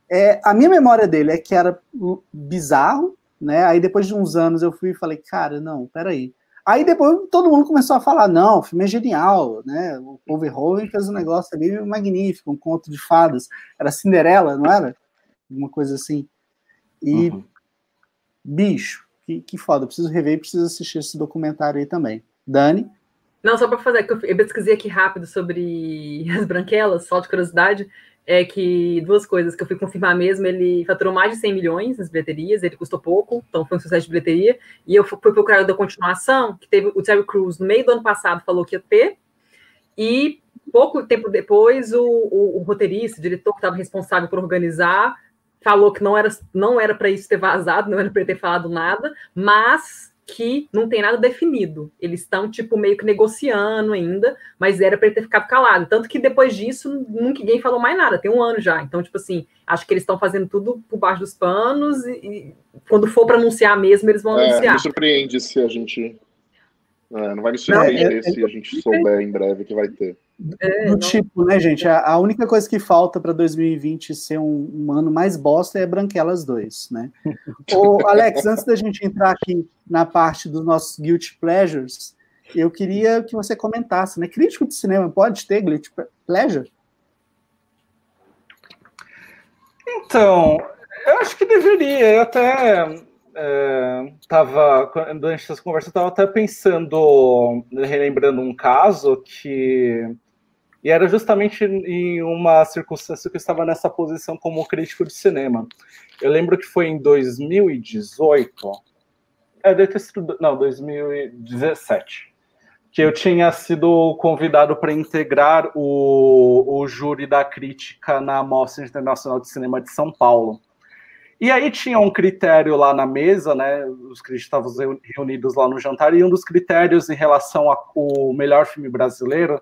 é, a minha memória dele é que era bizarro, né? Aí depois de uns anos eu fui e falei, cara, não, peraí. Aí depois todo mundo começou a falar, não, o filme é genial, né? O Paul Verhoeven fez um negócio ali magnífico, um conto de fadas. Era Cinderela, não era? Uma coisa assim. E, uhum. bicho, que, que foda, eu preciso rever e preciso assistir esse documentário aí também. Dani? Não, só para fazer, eu pesquisei aqui rápido sobre as branquelas, só de curiosidade é que duas coisas que eu fui confirmar mesmo, ele faturou mais de 100 milhões nas bilheterias, ele custou pouco, então foi um sucesso de bilheteria, e eu fui procurar da continuação, que teve o Terry Crews no meio do ano passado falou que ia ter, e pouco tempo depois o, o, o roteirista, o diretor que estava responsável por organizar, falou que não era não era para isso ter vazado, não era para ter falado nada, mas que não tem nada definido. Eles estão, tipo, meio que negociando ainda, mas era para ele ter ficado calado. Tanto que depois disso, nunca ninguém falou mais nada, tem um ano já. Então, tipo assim, acho que eles estão fazendo tudo por baixo dos panos e, e quando for para anunciar mesmo, eles vão é, anunciar. Me surpreende se a gente. É, não vai me surpreender não, é, se a gente souber em breve que vai ter. É, do tipo, né, gente? A, a, única coisa que falta para 2020 ser um, um, ano mais bosta é Branquelas 2, né? Ô, Alex, antes da gente entrar aqui na parte dos nossos guilty pleasures, eu queria que você comentasse, né? Crítico de cinema pode ter guilty pleasure? Então, eu acho que deveria. Eu até estava é, durante essa conversa eu estava até pensando, relembrando um caso que e era justamente em uma circunstância que eu estava nessa posição como crítico de cinema. Eu lembro que foi em 2018, é, deve ter sido, não, 2017, que eu tinha sido convidado para integrar o, o júri da crítica na Mostra Internacional de Cinema de São Paulo. E aí tinha um critério lá na mesa, né? Os críticos estavam reunidos lá no jantar, e um dos critérios em relação ao melhor filme brasileiro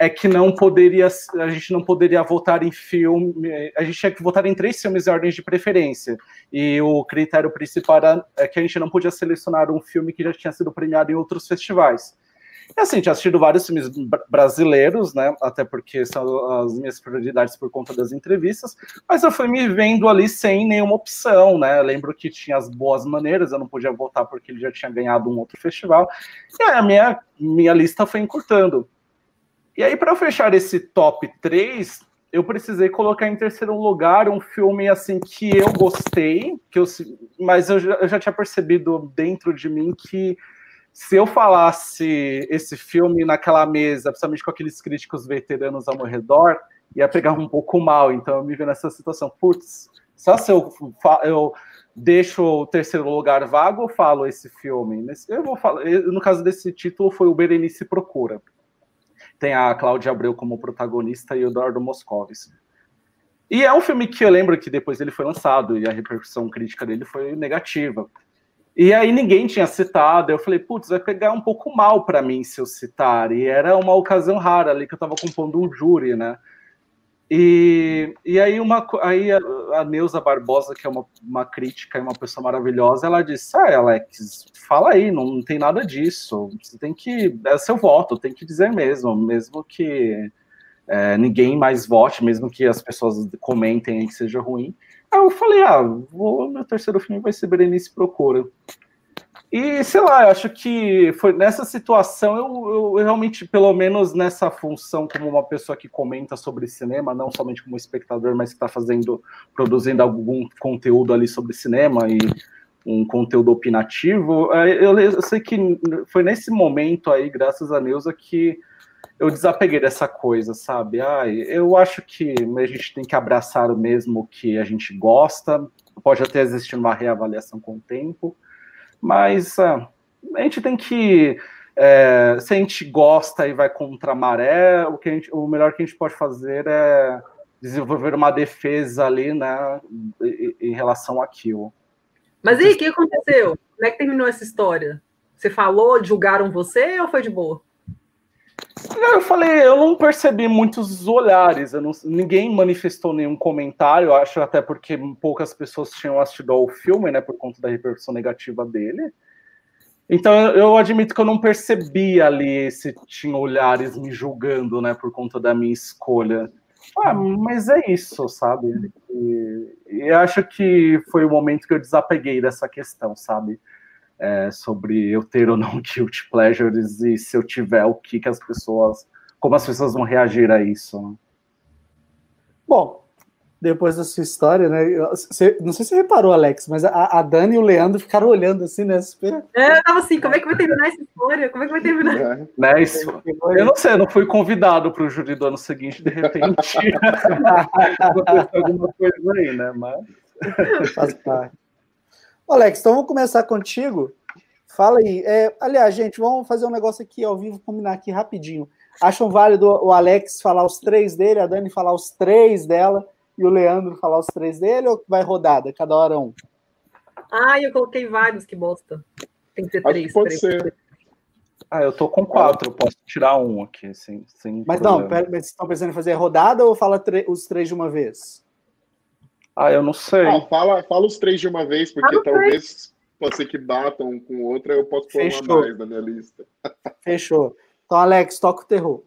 é que não poderia, a gente não poderia votar em filme, a gente tinha que votar em três filmes em ordem de preferência. E o critério principal era é que a gente não podia selecionar um filme que já tinha sido premiado em outros festivais. E assim, tinha assistido vários filmes brasileiros, né? Até porque são as minhas prioridades por conta das entrevistas, mas eu fui me vendo ali sem nenhuma opção, né? Eu lembro que tinha as boas maneiras, eu não podia votar porque ele já tinha ganhado um outro festival. E a minha, minha lista foi encurtando. E aí, para fechar esse top 3, eu precisei colocar em terceiro lugar um filme assim que eu gostei, que eu, mas eu já, eu já tinha percebido dentro de mim que se eu falasse esse filme naquela mesa, principalmente com aqueles críticos veteranos ao meu redor, ia pegar um pouco mal. Então eu me vi nessa situação. Putz, só se eu, eu deixo o terceiro lugar vago ou falo esse filme? Eu vou falar. No caso desse título, foi o Berenice Procura tem a Cláudia Abreu como protagonista e o Eduardo Moscovis. E é um filme que eu lembro que depois ele foi lançado e a repercussão crítica dele foi negativa. E aí ninguém tinha citado, eu falei, putz, vai pegar um pouco mal para mim se eu citar. E era uma ocasião rara ali que eu estava compondo um júri, né? E, e aí, uma, aí a, a Neuza Barbosa, que é uma, uma crítica e uma pessoa maravilhosa, ela disse: Ah, Alex, fala aí, não, não tem nada disso. Você tem que. É seu voto, tem que dizer mesmo, mesmo que é, ninguém mais vote, mesmo que as pessoas comentem que seja ruim. Aí eu falei: Ah, vou, meu terceiro filme vai ser Berenice Procura. E, sei lá, eu acho que foi nessa situação, eu, eu, realmente, pelo menos nessa função, como uma pessoa que comenta sobre cinema, não somente como espectador, mas que está fazendo, produzindo algum conteúdo ali sobre cinema e um conteúdo opinativo, é, eu, eu sei que foi nesse momento aí, graças a Neuza, que eu desapeguei dessa coisa, sabe? Ai, eu acho que a gente tem que abraçar o mesmo que a gente gosta, pode até existir uma reavaliação com o tempo, mas uh, a gente tem que. É, se a gente gosta e vai contra a maré, o, que gente, o melhor que a gente pode fazer é desenvolver uma defesa ali, né, em, relação àquilo. Mas e o que aconteceu? Como é que terminou essa história? Você falou, julgaram você ou foi de boa? Eu falei, eu não percebi muitos olhares, não, ninguém manifestou nenhum comentário, acho até porque poucas pessoas tinham assistido ao filme, né, por conta da repercussão negativa dele. Então eu admito que eu não percebi ali se tinha olhares me julgando, né, por conta da minha escolha. Ah, mas é isso, sabe? E, e acho que foi o momento que eu desapeguei dessa questão, sabe? É, sobre eu ter ou não guilty pleasures e se eu tiver, o que, que as pessoas, como as pessoas vão reagir a isso. Né? Bom, depois da sua história, né? Você, não sei se você reparou, Alex, mas a, a, Dani e o Leandro ficaram olhando assim, né? Super... É, eu tava assim, como é que vai terminar essa história? Como é que vai terminar? É. Né, isso, eu não sei, eu não fui convidado para o júri do ano seguinte, de repente. alguma coisa aí, né? Mas. Faz parte. Alex, então vamos começar contigo. Fala aí. É, aliás, gente, vamos fazer um negócio aqui ao vivo, combinar aqui rapidinho. Acham válido o Alex falar os três dele, a Dani falar os três dela e o Leandro falar os três dele ou vai rodada, cada hora um? Ah, eu coloquei vários, que bosta. Tem que ter três. Que pode três, ser. Três. Ah, eu tô com quatro, eu posso tirar um aqui, sem, sem Mas problema. não, pera, vocês estão pensando em fazer rodada ou fala os três de uma vez? Ah, eu não sei. Ah, fala, fala os três de uma vez, porque ah, talvez pode ser que batam um com o outro, aí eu posso pôr Fechou. uma mais na minha lista. Fechou. Então, Alex, toca o terror.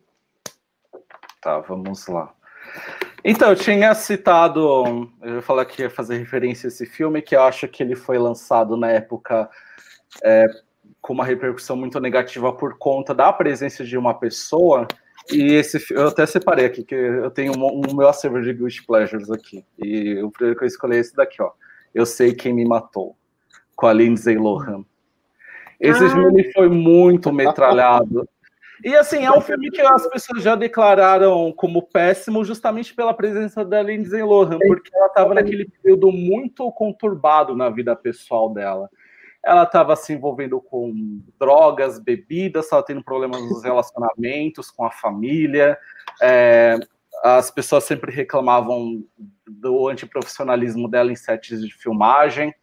Tá, vamos lá. Então, eu tinha citado, eu ia falar que ia fazer referência a esse filme, que eu acho que ele foi lançado na época é, com uma repercussão muito negativa por conta da presença de uma pessoa e esse eu até separei aqui, que eu tenho um, um meu acervo de Guilty Pleasures aqui. E o primeiro que eu escolhi é esse daqui, ó. Eu sei quem me matou, com a Lindsay Lohan. Esse ah. filme foi muito metralhado. E assim, é um filme que as pessoas já declararam como péssimo justamente pela presença da Lindsay Lohan, porque ela estava naquele período muito conturbado na vida pessoal dela ela estava se envolvendo com drogas, bebidas, estava tendo problemas nos relacionamentos, com a família. É, as pessoas sempre reclamavam do antiprofissionalismo dela em sets de filmagem.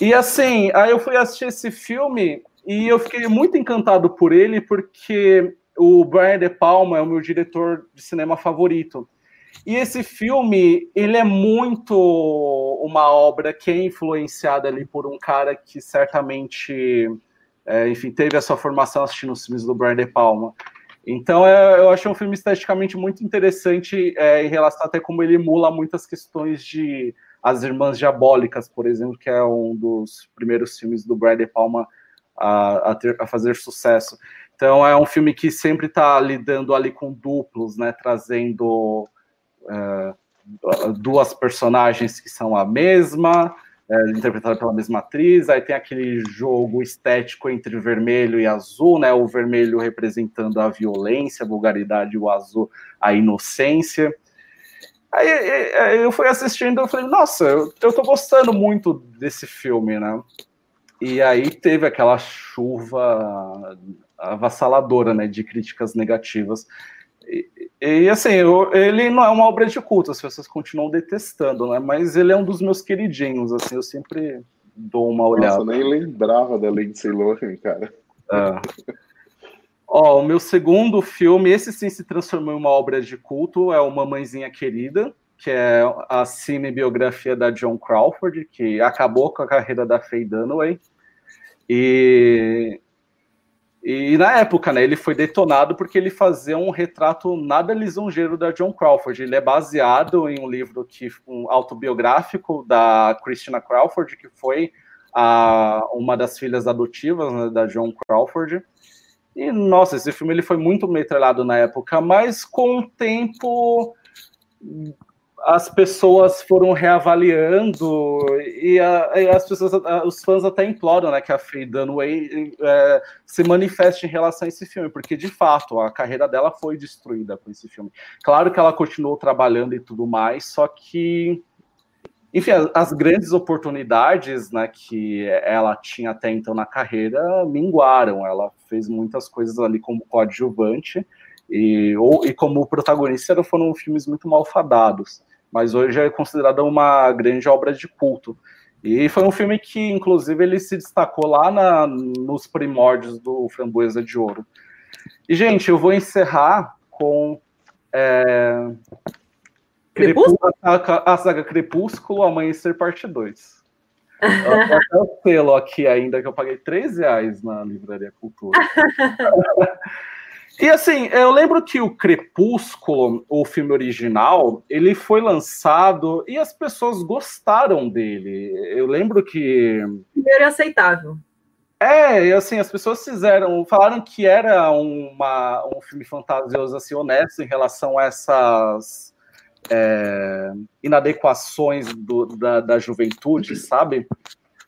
E assim, aí eu fui assistir esse filme e eu fiquei muito encantado por ele, porque o Brian De Palma é o meu diretor de cinema favorito. E esse filme, ele é muito uma obra que é influenciada ali por um cara que certamente, é, enfim, teve a sua formação assistindo os filmes do Brian De Palma. Então, é, eu achei um filme esteticamente muito interessante é, em relação até como ele emula muitas questões de As Irmãs Diabólicas, por exemplo, que é um dos primeiros filmes do Brian De Palma a, a, ter, a fazer sucesso. Então, é um filme que sempre está lidando ali com duplos, né, trazendo uh, duas personagens que são a mesma, é, interpretada pela mesma atriz, aí tem aquele jogo estético entre vermelho e azul, né? O vermelho representando a violência, a vulgaridade, o azul a inocência. Aí eu fui assistindo e falei, nossa, eu, eu tô gostando muito desse filme, né? E aí teve aquela chuva avassaladora, né, de críticas negativas. E, e assim, eu, ele não é uma obra de culto, as pessoas continuam detestando, né? Mas ele é um dos meus queridinhos, assim, eu sempre dou uma olhada. Nossa, eu nem lembrava da Lindsay Lohan, cara. É. Ó, o meu segundo filme, esse sim se transformou em uma obra de culto, é o Mamãezinha Querida, que é a cinebiografia da John Crawford, que acabou com a carreira da Faye Dunaway. E e na época, né, ele foi detonado porque ele fazia um retrato nada lisonjeiro da John Crawford. Ele é baseado em um livro que um autobiográfico da Christina Crawford, que foi a uma das filhas adotivas né, da John Crawford. E, nossa, esse filme ele foi muito metralhado na época, mas com o tempo as pessoas foram reavaliando e, a, e as pessoas, a, os fãs até imploram né, que a Faye Dunaway é, se manifeste em relação a esse filme, porque de fato a carreira dela foi destruída com esse filme. Claro que ela continuou trabalhando e tudo mais, só que enfim, as grandes oportunidades né, que ela tinha até então na carreira minguaram. Ela fez muitas coisas ali como coadjuvante e, ou, e como protagonista foram filmes muito malfadados. Mas hoje é considerada uma grande obra de culto. E foi um filme que, inclusive, ele se destacou lá na, nos primórdios do Framboesa de Ouro. E, gente, eu vou encerrar com é, Crepúsculo? A, saga Crepúsculo, Amanhecer, parte 2. até o selo aqui ainda, que eu paguei 13 reais na Livraria Cultura. e assim, eu lembro que o Crepúsculo, o filme original, ele foi lançado e as pessoas gostaram dele. Eu lembro que. Primeiro é aceitável. É, e assim, as pessoas fizeram, falaram que era uma, um filme fantasioso, assim, honesto em relação a essas é, inadequações do, da, da juventude, sabe?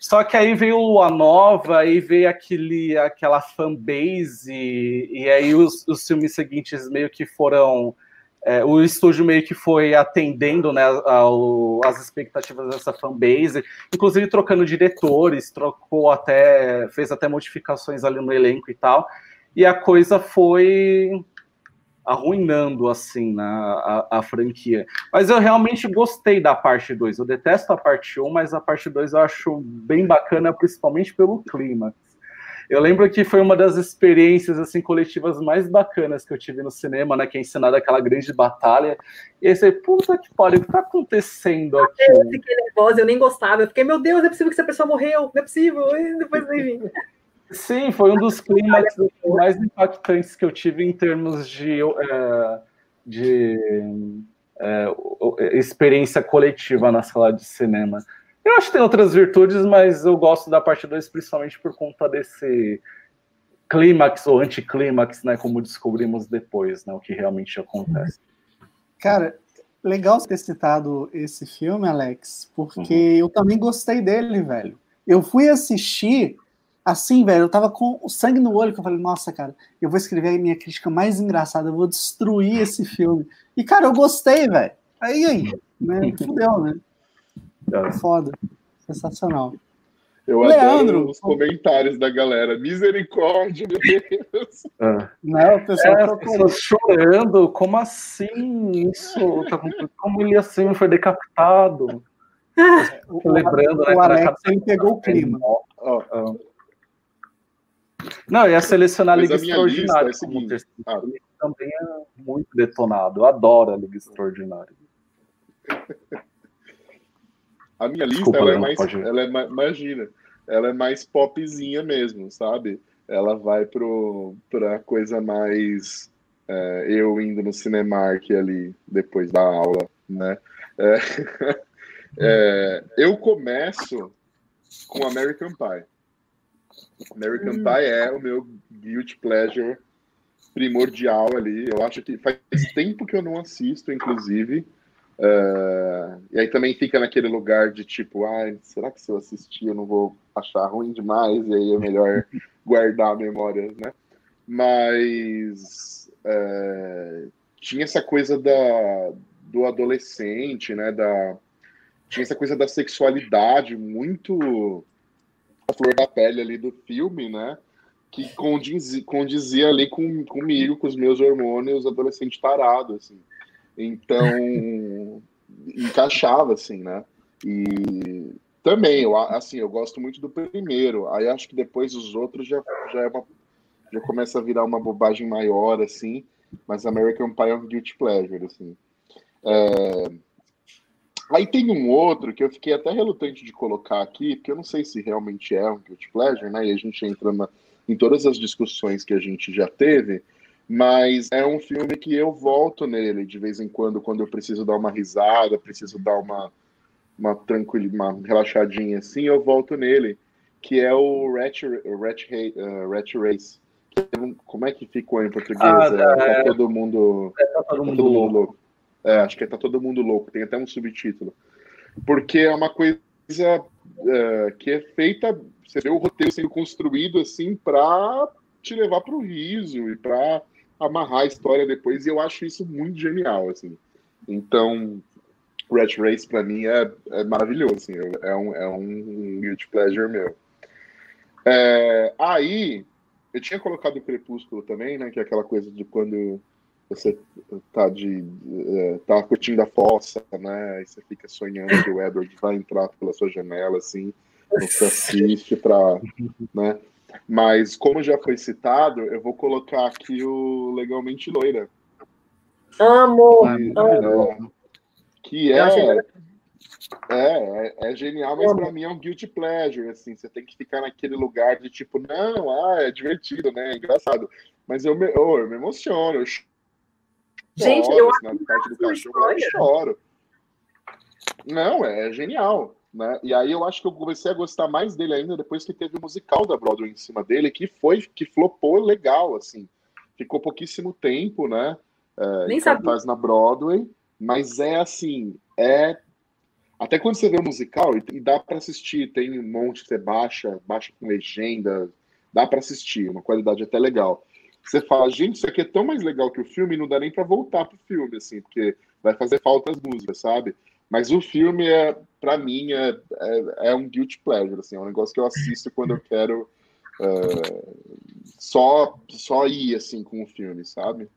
Só que aí veio a nova, aí veio aquele, aquela fanbase, e, aí os, os filmes seguintes meio que foram. É, o estúdio meio que foi atendendo né, ao, as expectativas dessa fanbase, inclusive trocando diretores, trocou até, fez até modificações ali no elenco e tal. E a coisa foi arruinando assim na, a, a, franquia. Mas eu realmente gostei da parte 2. Eu detesto a parte 1, um, mas a parte 2 eu acho bem bacana, principalmente pelo clima. Eu lembro que foi uma das experiências assim coletivas mais bacanas que eu tive no cinema, né? Que é ensinado aquela grande batalha. E aí você, puta que pariu, o que tá acontecendo aqui? Eu fiquei nervosa, eu nem gostava. Eu fiquei, meu Deus, não é possível que essa pessoa morreu, não é possível. E depois eu vim. Sim, foi um dos climas mais impactantes que eu tive em termos de, é, de é, experiência coletiva na sala de cinema. Eu acho que tem outras virtudes, mas eu gosto da parte 2 principalmente por conta desse clímax ou anticlímax, né, como descobrimos depois, né, o que realmente acontece. Cara, legal você ter citado esse filme, Alex, porque uhum. eu também gostei dele, velho. Eu fui assistir assim, velho, eu tava com o sangue no olho, que eu falei, nossa, cara, eu vou escrever a minha crítica mais engraçada, eu vou destruir esse filme. E, cara, eu gostei, velho. Aí, aí, né? Fudeu, né? É. Foda. Sensacional. Eu Leandro, adoro os comentários da galera. Misericórdia, meu Deus. É. Não, o pessoal é, tá chorando. Como assim? Isso, tá como ele assim foi decapitado? O, lembrando, o, né, o Alex ele pegou o clima. Ó, ó. Não, ia selecionar a Liga Extraordinária. É como ah. também é muito detonado. Eu adoro a Liga Extraordinária. A minha lista, Desculpa, ela, é mais, ela é mais. Imagina, ela é mais popzinha mesmo, sabe? Ela vai pro, pra coisa mais. É, eu indo no Cinemark ali depois da aula, né? É, é, eu começo com American Pie. American hum. Pie é o meu guilty pleasure primordial ali. Eu acho que faz tempo que eu não assisto, inclusive. Uh, e aí também fica naquele lugar de tipo, ah, será que se eu assistir eu não vou achar ruim demais? E aí é melhor guardar a memória, né? Mas uh, tinha essa coisa da, do adolescente, né? Da, tinha essa coisa da sexualidade muito a flor da pele ali do filme, né? Que condizia, condizia ali com, comigo, com os meus hormônios adolescente tarado, assim. Então, encaixava, assim, né? E também, eu, assim, eu gosto muito do primeiro. Aí acho que depois os outros já, já, é uma, já começa a virar uma bobagem maior, assim. Mas American Pie é um guilty pleasure, assim. É, Aí tem um outro que eu fiquei até relutante de colocar aqui, porque eu não sei se realmente é um guilty pleasure, né? E a gente entra na, em todas as discussões que a gente já teve, mas é um filme que eu volto nele de vez em quando, quando eu preciso dar uma risada, preciso dar uma, uma tranquila, uma relaxadinha assim, eu volto nele, que é o Ratch, uh, Race. Como é que ficou em português? Ah, é, tá, é, todo mundo. É, tá todo, tá mundo, todo mundo louco. É, acho que é Tá Todo Mundo Louco, tem até um subtítulo. Porque é uma coisa uh, que é feita, você vê o roteiro sendo construído assim para te levar para o riso e para amarrar a história depois, e eu acho isso muito genial, assim. Então, Rat Race para mim é, é maravilhoso, assim, é um, é um guilty pleasure meu. É, aí, eu tinha colocado o Crepúsculo também, né, que é aquela coisa de quando você tá de é, tá curtindo a fossa, né? E você fica sonhando que o Edward vai entrar pela sua janela, assim, você assiste para, né? Mas como já foi citado, eu vou colocar aqui o Legalmente Loira. Amo, que, amo. É, que é, é, é, é, genial, mas para mim é um guilty pleasure, assim, você tem que ficar naquele lugar de tipo, não, ah, é divertido, né, é engraçado, mas eu me, oh, eu me emociono, eu Gente, eu acho na parte do cachorro, eu choro. Não, é, é genial. Né? E aí eu acho que eu comecei a gostar mais dele ainda depois que teve o musical da Broadway em cima dele, que foi, que flopou legal, assim. Ficou pouquíssimo tempo, né? É, Nem sabia. na Broadway, mas é assim, é até quando você vê o musical, e dá para assistir, tem um monte, você baixa, baixa com legenda, dá para assistir, uma qualidade até legal você fala, gente, isso aqui é tão mais legal que o filme, não dá nem para voltar pro filme, assim, porque vai fazer falta as músicas, sabe? Mas o filme, é, para mim, é, é, é, um guilty pleasure, assim, é um negócio que eu assisto quando eu quero uh, só, só ir, assim, com o filme, sabe?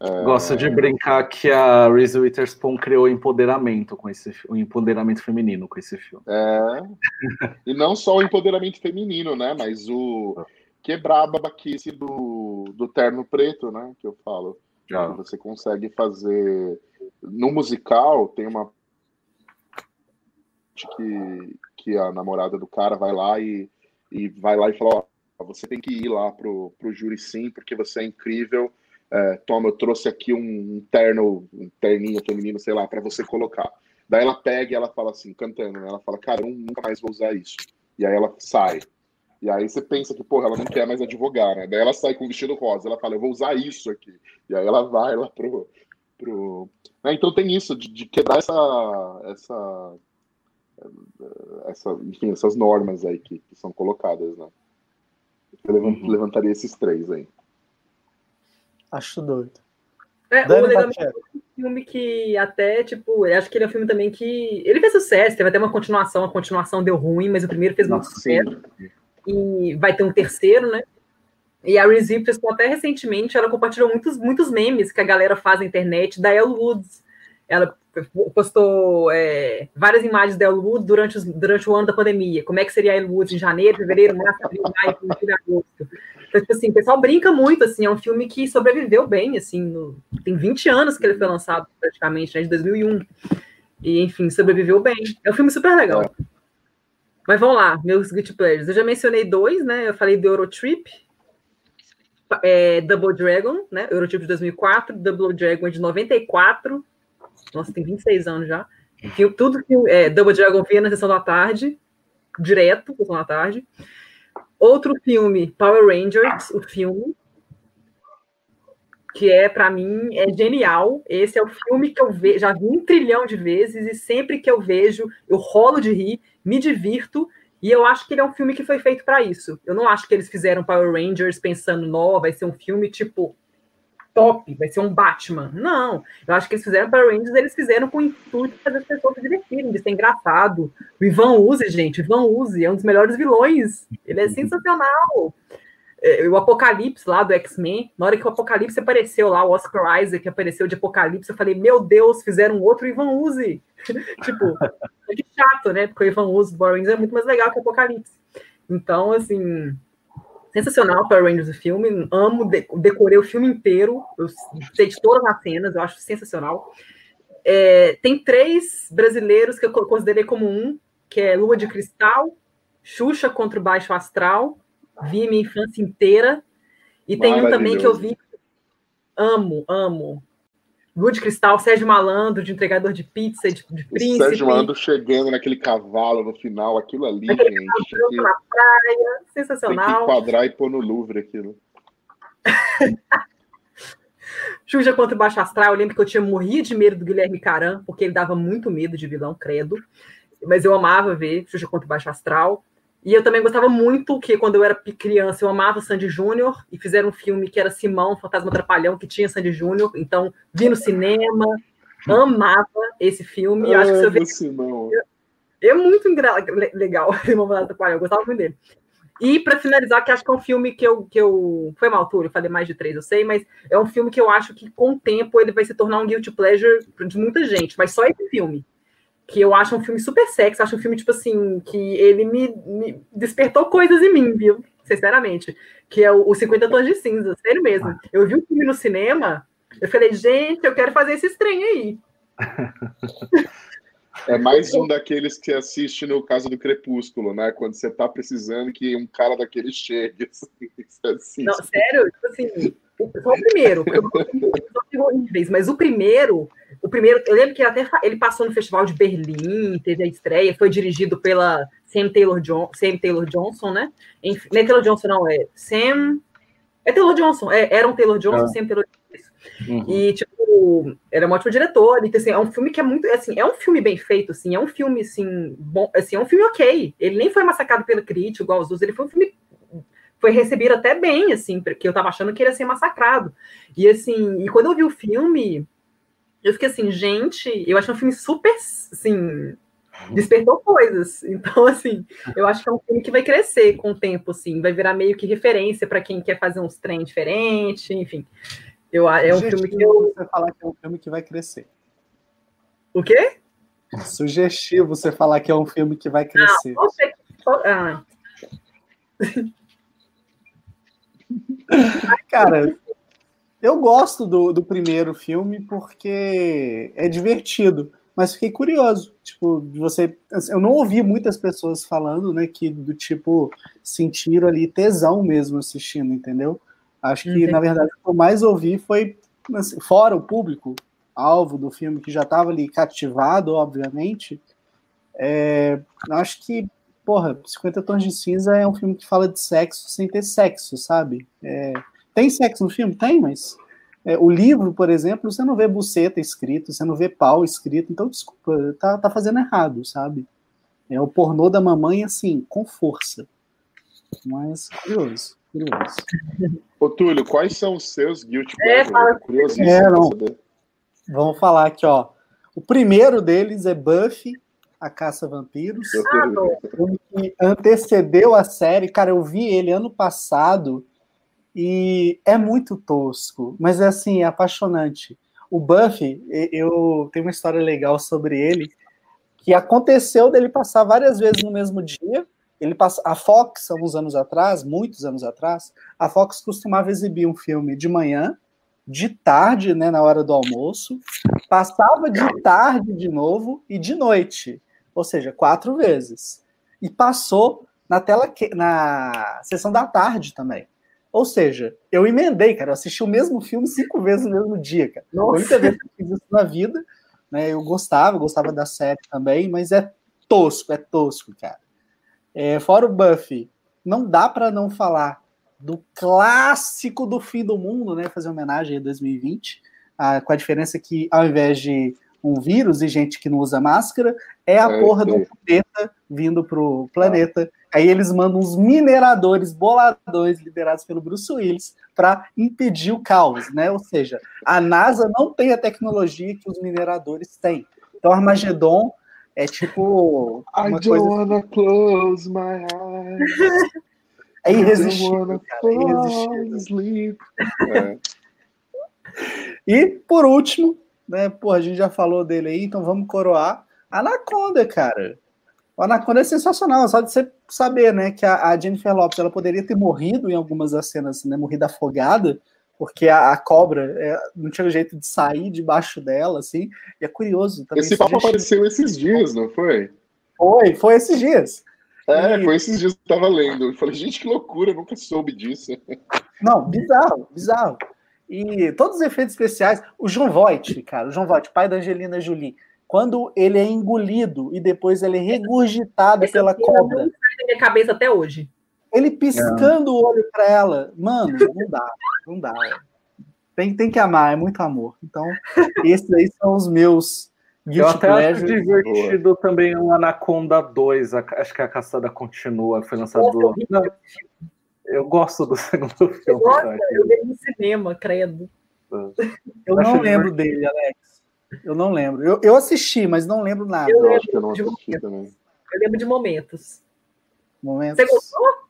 Uh, Gosto de brincar que a Reese Witherspoon criou empoderamento com esse o empoderamento feminino com esse filme. É. e não só o empoderamento feminino, né? Mas o quebrar a babaquice do, do terno preto, né? Que eu falo. Ah. Você consegue fazer. No musical, tem uma. Que, que a namorada do cara vai lá e, e vai lá e fala: Ó, você tem que ir lá pro, pro júri sim, porque você é incrível. É, toma, eu trouxe aqui um terno, um terninho feminino, sei lá, para você colocar. Daí ela pega e ela fala assim, cantando, né? Ela fala, cara, eu nunca mais vou usar isso. E aí ela sai. E aí você pensa que, porra, ela não quer mais advogar, né? Daí ela sai com o vestido rosa, ela fala, eu vou usar isso aqui. E aí ela vai lá pro. pro... Né? Então tem isso, de, de, quebrar essa. essa essa, enfim, essas normas aí que, que são colocadas, né? Eu uhum. levantaria esses três aí. Acho doido. É, o legal é um filme que até, tipo, eu acho que ele é um filme também que. Ele fez sucesso, teve até uma continuação, a continuação deu ruim, mas o primeiro fez muito sucesso. Sim e vai ter um terceiro, né? E a Reese Witherspoon, até recentemente, ela compartilhou muitos, muitos memes que a galera faz na internet da Elle Woods. Ela postou é, várias imagens da Elle Woods durante, os, durante o ano da pandemia. Como é que seria a Elle Woods em janeiro, fevereiro, março, abril, maio, julho, agosto. Então, tipo assim, o pessoal brinca muito, assim, é um filme que sobreviveu bem, assim, no, tem 20 anos que ele foi lançado, praticamente, né, de 2001. E, enfim, sobreviveu bem. É um filme super legal. É. Mas vamos lá, meus guilty pleasures. Eu já mencionei dois, né? Eu falei do Eurotrip, é, Double Dragon, né? Eurotrip de 2004, Double Dragon de 94. Nossa, tem 26 anos já. Tudo que é, Double Dragon via na sessão da tarde, direto, sessão da tarde. Outro filme, Power Rangers, o filme, que é, para mim, é genial. Esse é o filme que eu vejo, já vi um trilhão de vezes, e sempre que eu vejo, eu rolo de rir me divirto. E eu acho que ele é um filme que foi feito para isso. Eu não acho que eles fizeram Power Rangers pensando, nó, vai ser um filme tipo top, vai ser um Batman. Não, eu acho que eles fizeram Power Rangers, eles fizeram com o intuito de fazer as pessoas se divertirem, de ser engraçado. O Ivan Uzi, gente, Ivan Uzi é um dos melhores vilões. Ele é sensacional. É, o Apocalipse lá do X-Men, na hora que o Apocalipse apareceu lá, o Oscar Isaac apareceu de Apocalipse, eu falei, meu Deus, fizeram outro Ivan Uzi. tipo, é que chato, né? Porque o Ivan Uzi do Power Rangers é muito mais legal que o Apocalipse. Então, assim, sensacional o Power Rangers o filme, amo, decorei o filme inteiro, eu sei de todas as cenas, eu acho sensacional. É, tem três brasileiros que eu considerei como um, que é Lua de Cristal, Xuxa contra o Baixo Astral vi minha infância inteira. E tem um também que eu vi. Amo, amo. Lua de Cristal, Sérgio Malandro, de entregador de pizza, de, de príncipe. Sérgio Malandro chegando naquele cavalo no final, aquilo ali, Aquele gente. Que... na praia, sensacional. Tem que enquadrar e pôr no Louvre aquilo. Xuxa contra o Baixo Astral, eu lembro que eu tinha morrido de medo do Guilherme Caram, porque ele dava muito medo de vilão, credo. Mas eu amava ver Xuxa contra o Baixo Astral. E eu também gostava muito que, quando eu era criança, eu amava Sandy Júnior, e fizeram um filme que era Simão, Fantasma Trapalhão, que tinha Sandy Júnior. Então, vi no cinema, amava esse filme. Eu acho que se eu ver... Simão. É muito legal, Simão Fantasma Trapalhão, eu gostava muito dele. E para finalizar, que acho que é um filme que eu, que eu. Foi altura, eu falei mais de três, eu sei, mas é um filme que eu acho que com o tempo ele vai se tornar um guilty pleasure de muita gente, mas só esse filme. Que eu acho um filme super sexy, acho um filme, tipo assim, que ele me, me despertou coisas em mim, viu? Sinceramente. Que é o, o 50 Tons de Cinza, sério mesmo. Eu vi o filme no cinema, eu falei, gente, eu quero fazer esse trem aí. É mais um daqueles que assiste no caso do Crepúsculo, né? Quando você tá precisando que um cara daquele chegue. Assim, Não, sério, tipo assim, só o primeiro, horríveis, mas o primeiro, o primeiro, eu lembro que até ele passou no Festival de Berlim, teve a estreia, foi dirigido pela Sam Taylor, John, Sam Taylor Johnson, né? Enfim, não é Taylor Johnson, não, é Sam. É Taylor Johnson, é, era um Taylor Johnson, ah. Sam Taylor Johnson. Uhum. E, tipo, era um ótimo diretor, então, assim, é um filme que é muito, assim, é um filme bem feito, assim, é um filme, assim, bom, assim, é um filme ok, ele nem foi massacrado pela crítica, igual os outros, ele foi um filme, foi recebido até bem, assim, porque eu tava achando que ele ia ser massacrado, e, assim, e quando eu vi o filme, eu fiquei assim, gente, eu acho um filme super, assim, despertou coisas. Então, assim, eu acho que é um filme que vai crescer com o tempo, assim, vai virar meio que referência para quem quer fazer uns trem diferentes, enfim. Eu, é um filme que eu. Você falar que é um filme que vai crescer. O quê? Sugestivo você falar que é um filme que vai crescer. Não, você... ah. Cara, eu gosto do, do primeiro filme porque é divertido, mas fiquei curioso. Tipo, você. Eu não ouvi muitas pessoas falando, né, que do tipo sentiram ali tesão mesmo assistindo, entendeu? Acho que, Entendi. na verdade, o que eu mais ouvi foi, assim, fora o público, alvo do filme, que já estava ali cativado, obviamente, é, acho que, porra, 50 Tons de Cinza é um filme que fala de sexo sem ter sexo, sabe? É, tem sexo no filme? Tem, mas é, o livro, por exemplo, você não vê buceta escrito, você não vê pau escrito, então, desculpa, tá, tá fazendo errado, sabe? É o pornô da mamãe, assim, com força. Mas, curioso, curioso. Ô, Túlio, quais são os seus guilty é, pleasure? É, não. Vamos falar aqui, ó. O primeiro deles é Buffy, a Caça Vampiros. Ah, que antecedeu a série. Cara, eu vi ele ano passado e é muito tosco, mas é assim, é apaixonante. O Buffy, eu tenho uma história legal sobre ele, que aconteceu dele passar várias vezes no mesmo dia, ele passa, a Fox, alguns anos atrás, muitos anos atrás, a Fox costumava exibir um filme de manhã, de tarde, né, na hora do almoço, passava de tarde de novo e de noite, ou seja, quatro vezes. E passou na tela na sessão da tarde também. Ou seja, eu emendei, cara, eu assisti o mesmo filme cinco vezes no mesmo dia, cara. Nossa. A única vez que eu fiz isso na vida, né? Eu gostava, gostava da série também, mas é tosco, é tosco, cara. É, fora o Buffy, não dá para não falar do clássico do fim do mundo, né? Fazer homenagem a 2020, a, com a diferença que ao invés de um vírus e gente que não usa máscara, é a é, porra do planeta vindo pro planeta. Aí eles mandam uns mineradores, boladores, liderados pelo Bruce Willis, para impedir o caos, né? Ou seja, a NASA não tem a tecnologia que os mineradores têm. Então, Armagedon é tipo. I don't coisa... wanna close my eyes. É irresistível. Cara, é irresistível. É. E por último, né? Pô, a gente já falou dele aí, então vamos coroar. Anaconda, cara. O Anaconda é sensacional, só de você saber, né, que a, Jennifer Lopes ela poderia ter morrido em algumas das cenas, né, morrido afogada, porque a, a cobra é, não tinha jeito de sair debaixo dela, assim, e é curioso também. Esse papo apareceu esses dias, não foi? Foi, foi esses dias. É, e... foi esses dias que eu tava lendo. Eu falei, gente, que loucura, nunca soube disso. Não, bizarro, bizarro. E todos os efeitos especiais. O John Voight, cara, o John Voight, pai da Angelina Jolie, quando ele é engolido e depois ele é regurgitado Esse pela cobra. Não sai da minha cabeça até hoje. Ele piscando o olho para ela. Mano, não dá, não dá. Tem, tem que amar, é muito amor. Então, esses aí são os meus eu até acho divertido Boa. também o Anaconda 2. Acho que a caçada continua. Foi lançado. Não, eu gosto do segundo filme. Eu, gosto, eu vi no cinema, credo. Eu não lembro dele, Alex. Eu não lembro. Eu, eu assisti, mas não lembro nada. Eu, eu acho que eu não assisti também. Eu lembro de momentos. Momentos. Você gostou?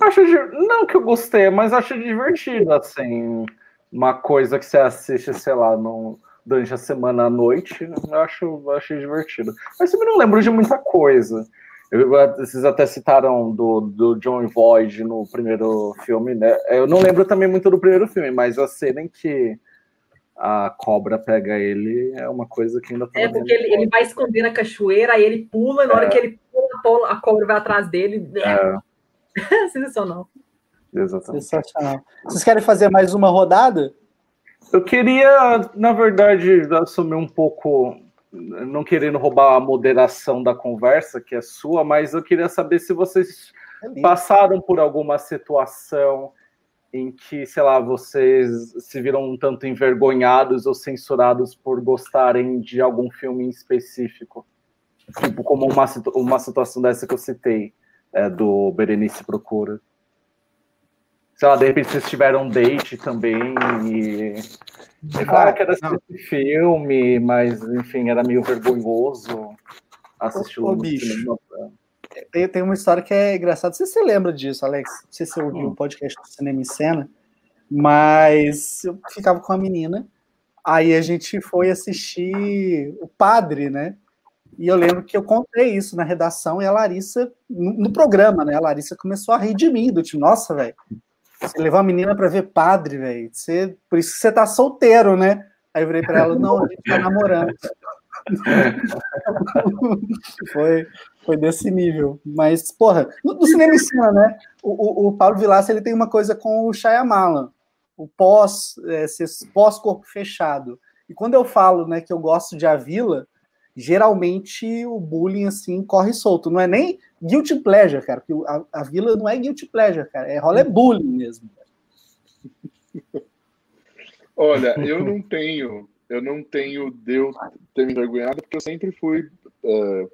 Acho, não que eu gostei, mas acho divertido, assim. Uma coisa que você assiste, sei lá, num durante a semana à noite, eu acho, eu achei divertido. Mas também não lembro de muita coisa. Eu, vocês até citaram do, do John Void no primeiro filme, né? Eu não lembro também muito do primeiro filme, mas a cena em que a cobra pega ele é uma coisa que ainda tá. É, porque ele, ele, vai esconder na cachoeira, aí ele pula, na hora é. que ele pula, a cobra vai atrás dele. É. Sensacional. Exatamente. Sensacional. Vocês querem fazer mais uma rodada? Eu queria, na verdade, assumir um pouco, não querendo roubar a moderação da conversa, que é sua, mas eu queria saber se vocês é passaram por alguma situação em que, sei lá, vocês se viram um tanto envergonhados ou censurados por gostarem de algum filme em específico. Tipo, como uma, uma situação dessa que eu citei, é, do Berenice Procura sei lá, de repente vocês tiveram um date também e. Ah, ah, que era assistir filme, mas enfim, era meio vergonhoso assistir o bicho. Tem, tem uma história que é engraçada. Você se lembra disso, Alex? Não sei se você ouviu hum. o podcast do Cinema em Cena, mas eu ficava com a menina, aí a gente foi assistir O Padre, né? E eu lembro que eu contei isso na redação e a Larissa, no, no programa, né? A Larissa começou a rir de mim, do tipo, nossa, velho, você levou a menina para ver padre, velho. Você, por isso que você tá solteiro, né? Aí eu virei para ela, não, a gente tá namorando. foi, foi desse nível. Mas, porra, no, no cinema ensina, né? O, o, o Paulo Vilaça ele tem uma coisa com o Shyamalan, o pós, é, pós-corpo fechado. E quando eu falo né, que eu gosto de A Vila, geralmente o bullying assim corre solto. Não é nem guilty pleasure, cara, porque a, a vila não é guilty pleasure, cara, é rola é bullying mesmo. Olha, eu não tenho, eu não tenho Deus ter me envergonhado, porque eu sempre fui uh,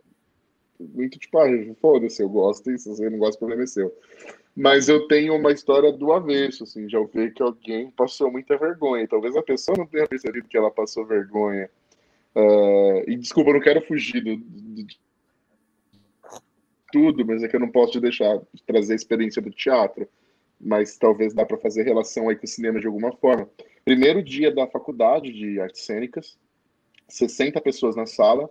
muito tipo, ah, foda-se, eu gosto, e se você não gosta, problema é seu. Mas eu tenho uma história do avesso, assim, já ouvi que alguém passou muita vergonha. Talvez a pessoa não tenha percebido que ela passou vergonha. Uh, e desculpa, eu não quero fugir do, tudo, mas é que eu não posso te deixar de trazer a experiência do teatro, mas talvez dá para fazer relação aí com o cinema de alguma forma. Primeiro dia da faculdade de artes cênicas, 60 pessoas na sala.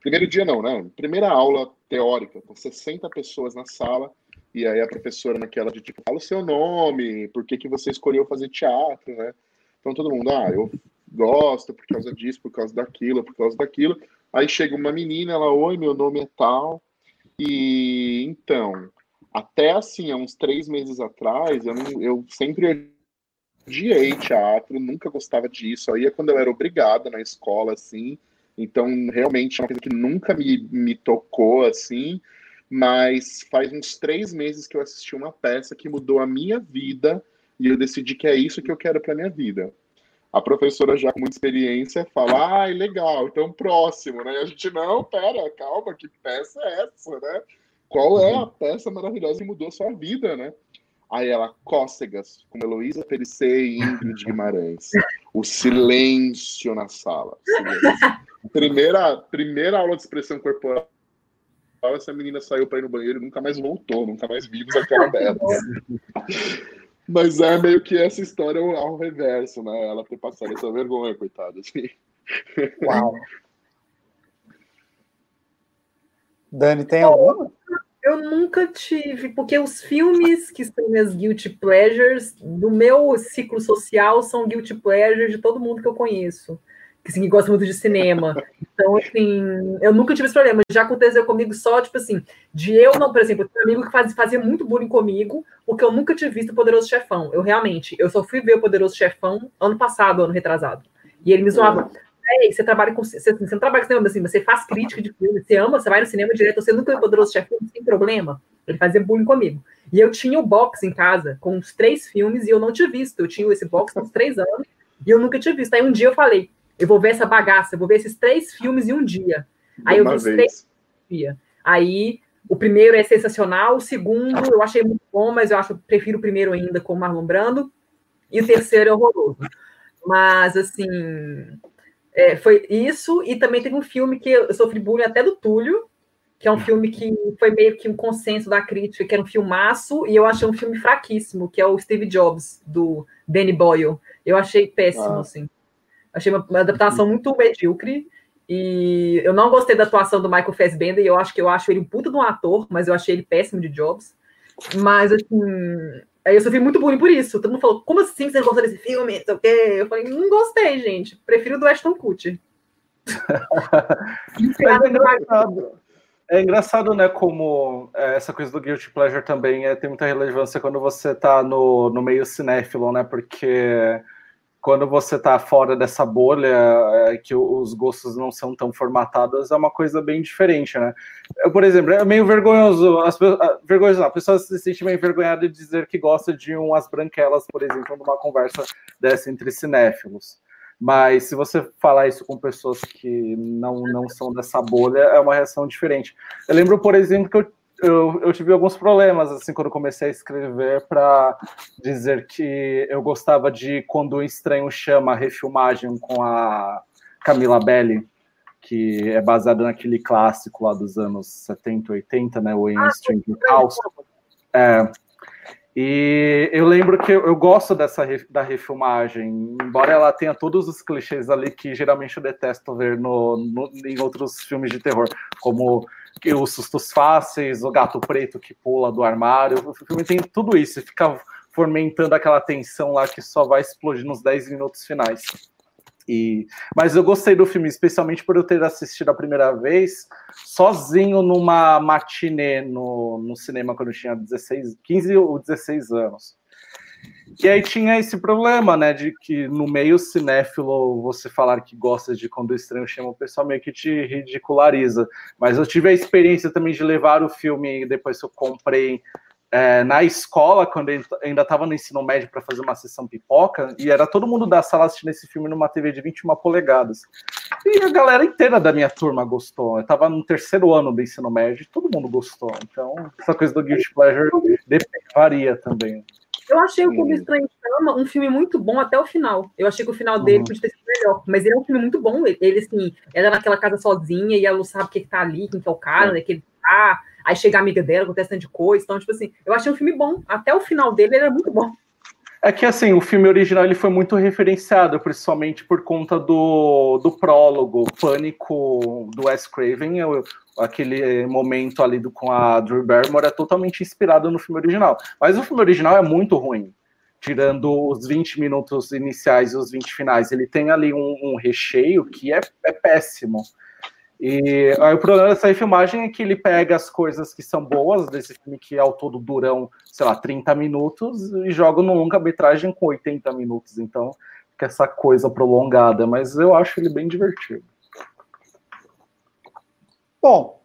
Primeiro dia não, né? Primeira aula teórica, com 60 pessoas na sala, e aí a professora naquela de tipo, fala o seu nome, por que, que você escolheu fazer teatro, né? Então todo mundo, ah, eu gosto por causa disso, por causa daquilo, por causa daquilo. Aí chega uma menina, ela, oi, meu nome é tal, e então, até assim, há uns três meses atrás, eu, não, eu sempre odiei teatro, nunca gostava disso. Aí é quando eu era obrigada na escola, assim. Então, realmente é uma coisa que nunca me, me tocou, assim. Mas faz uns três meses que eu assisti uma peça que mudou a minha vida e eu decidi que é isso que eu quero para minha vida. A professora, já com muita experiência, fala: ah, legal, então próximo, né? E a gente, não, pera, calma, que peça é essa, né? Qual é a peça maravilhosa que mudou sua vida, né? Aí ela, Cócegas, com Heloísa Perissé e Ingrid Guimarães. O silêncio na sala. Primeira, primeira aula de expressão corporal, essa menina saiu para ir no banheiro e nunca mais voltou, nunca mais vimos aquela merda. Mas é meio que essa história ao reverso, né? Ela ter passado essa vergonha, coitada. Assim. Uau. Dani, tem alguma? Eu nunca tive, porque os filmes que são minhas guilty pleasures, do meu ciclo social, são guilty pleasures de todo mundo que eu conheço. Que, assim, que gosta muito de cinema. Então, assim, eu nunca tive esse problema. Já aconteceu comigo só, tipo assim, de eu não, por exemplo, um amigo que faz, fazia muito bullying comigo, porque eu nunca tinha visto o Poderoso Chefão. Eu realmente, eu só fui ver o Poderoso Chefão ano passado, ano retrasado. E ele me zoava. Ei, você trabalha com. Você, você não trabalha com cinema assim, você faz crítica de filme, você ama, você vai no cinema direto, você nunca viu o Poderoso Chefão, tem problema. Ele fazia bullying comigo. E eu tinha o box em casa com os três filmes e eu não tinha visto. Eu tinha esse box com uns três anos e eu nunca tinha visto. Aí um dia eu falei, eu vou ver essa bagaça, eu vou ver esses três filmes em um dia. Aí eu vi três dia. Aí o primeiro é sensacional, o segundo eu achei muito bom, mas eu acho prefiro o primeiro ainda com o Marlon Brando, e o terceiro é horroroso. Mas assim, é, foi isso, e também teve um filme que eu sofri bullying até do Túlio, que é um filme que foi meio que um consenso da crítica, que era um filmaço, e eu achei um filme fraquíssimo, que é o Steve Jobs, do Danny Boyle. Eu achei péssimo, ah. assim. Achei uma, uma, adaptação muito medíocre. E eu não gostei da atuação do Michael Fassbender, e eu acho que eu acho ele um puta de um ator, mas eu achei ele péssimo de Jobs. Mas, assim, aí eu sofri muito bullying por isso. Todo mundo falou, como assim você não gostou desse filme? Não Eu falei, não gostei, gente. Prefiro do Ashton Kutcher. é, engraçado. é engraçado, né, como é, essa coisa do guilty pleasure também é, tem muita relevância quando você tá no, no meio cinéfilo, né, porque quando você está fora dessa bolha, é, que os gostos não são tão formatados, é uma coisa bem diferente, né? Eu, por exemplo, é meio vergonhoso, as, vergonhoso não, a pessoa se sente meio envergonhada de dizer que gosta de umas branquelas, por exemplo, numa conversa dessa entre cinéfilos. Mas se você falar isso com pessoas que não, não são dessa bolha, é uma reação diferente. Eu lembro, por exemplo, que eu eu, eu tive alguns problemas assim quando comecei a escrever para dizer que eu gostava de quando o estranho chama a refilmagem com a Camila Belli, que é baseada naquele clássico lá dos anos 70, 80, né, o In ah, Stranger House. É, e eu lembro que eu, eu gosto dessa da refilmagem, embora ela tenha todos os clichês ali que geralmente eu detesto ver no, no em outros filmes de terror, como os sustos fáceis, o gato preto que pula do armário. O filme tem tudo isso, fica fomentando aquela tensão lá que só vai explodir nos 10 minutos finais. E, mas eu gostei do filme, especialmente por eu ter assistido a primeira vez sozinho numa matinê no, no cinema quando eu tinha 16, 15 ou 16 anos. E aí tinha esse problema, né, de que no meio cinéfilo você falar que gosta de quando o estranho chama o pessoal meio que te ridiculariza. Mas eu tive a experiência também de levar o filme depois que eu comprei é, na escola, quando eu ainda estava no ensino médio para fazer uma sessão pipoca, e era todo mundo da sala assistindo esse filme numa TV de 21 polegadas. E a galera inteira da minha turma gostou. Eu estava no terceiro ano do ensino médio e todo mundo gostou. Então, essa coisa do Guilty Pleasure varia também. Eu achei o Clube Estranho Chama um filme muito bom até o final. Eu achei que o final dele uhum. podia ter sido melhor. Mas ele é um filme muito bom. Ele, assim, ela naquela casa sozinha e ela não sabe o que, que tá ali, quem que é o cara, é. né? Que ele tá. Aí chega a amiga dela, acontece de coisa. Então, tipo assim, eu achei um filme bom. Até o final dele, ele era muito bom. É que assim, o filme original ele foi muito referenciado, principalmente por conta do, do prólogo, Pânico do Wes Craven, eu, aquele momento ali do, com a Drew Barrymore é totalmente inspirado no filme original. Mas o filme original é muito ruim, tirando os 20 minutos iniciais e os 20 finais. Ele tem ali um, um recheio que é, é péssimo. E aí, o problema dessa filmagem é que ele pega as coisas que são boas desse filme, que ao todo duram, sei lá, 30 minutos, e joga no longa-metragem com 80 minutos. Então, fica essa coisa prolongada, mas eu acho ele bem divertido. Bom,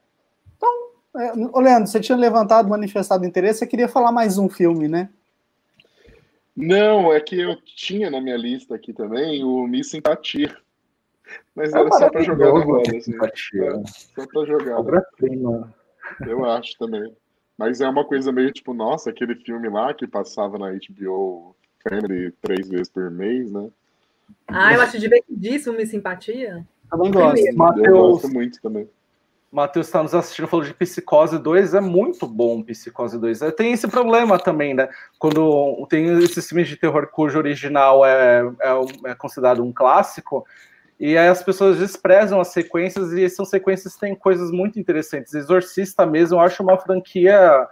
então, é, Leandro, você tinha levantado, manifestado interesse, você queria falar mais um filme, né? Não, é que eu tinha na minha lista aqui também o Miss Simpatia. Mas era só para jogar na roda, assim. É, só para jogar. Né? Eu acho também. Mas é uma coisa meio tipo, nossa, aquele filme lá que passava na HBO Family três vezes por mês, né? Ah, eu acho divertidíssimo Miss Simpatia. Também gosto. Mateus... Eu gosto muito também. Matheus está nos assistindo, falou de Psicose 2, é muito bom Psicose 2. É, tem esse problema também, né? Quando tem esses filmes de terror cujo original é, é, é considerado um clássico, e aí as pessoas desprezam as sequências, e são sequências que têm coisas muito interessantes. Exorcista mesmo, eu acho uma franquia.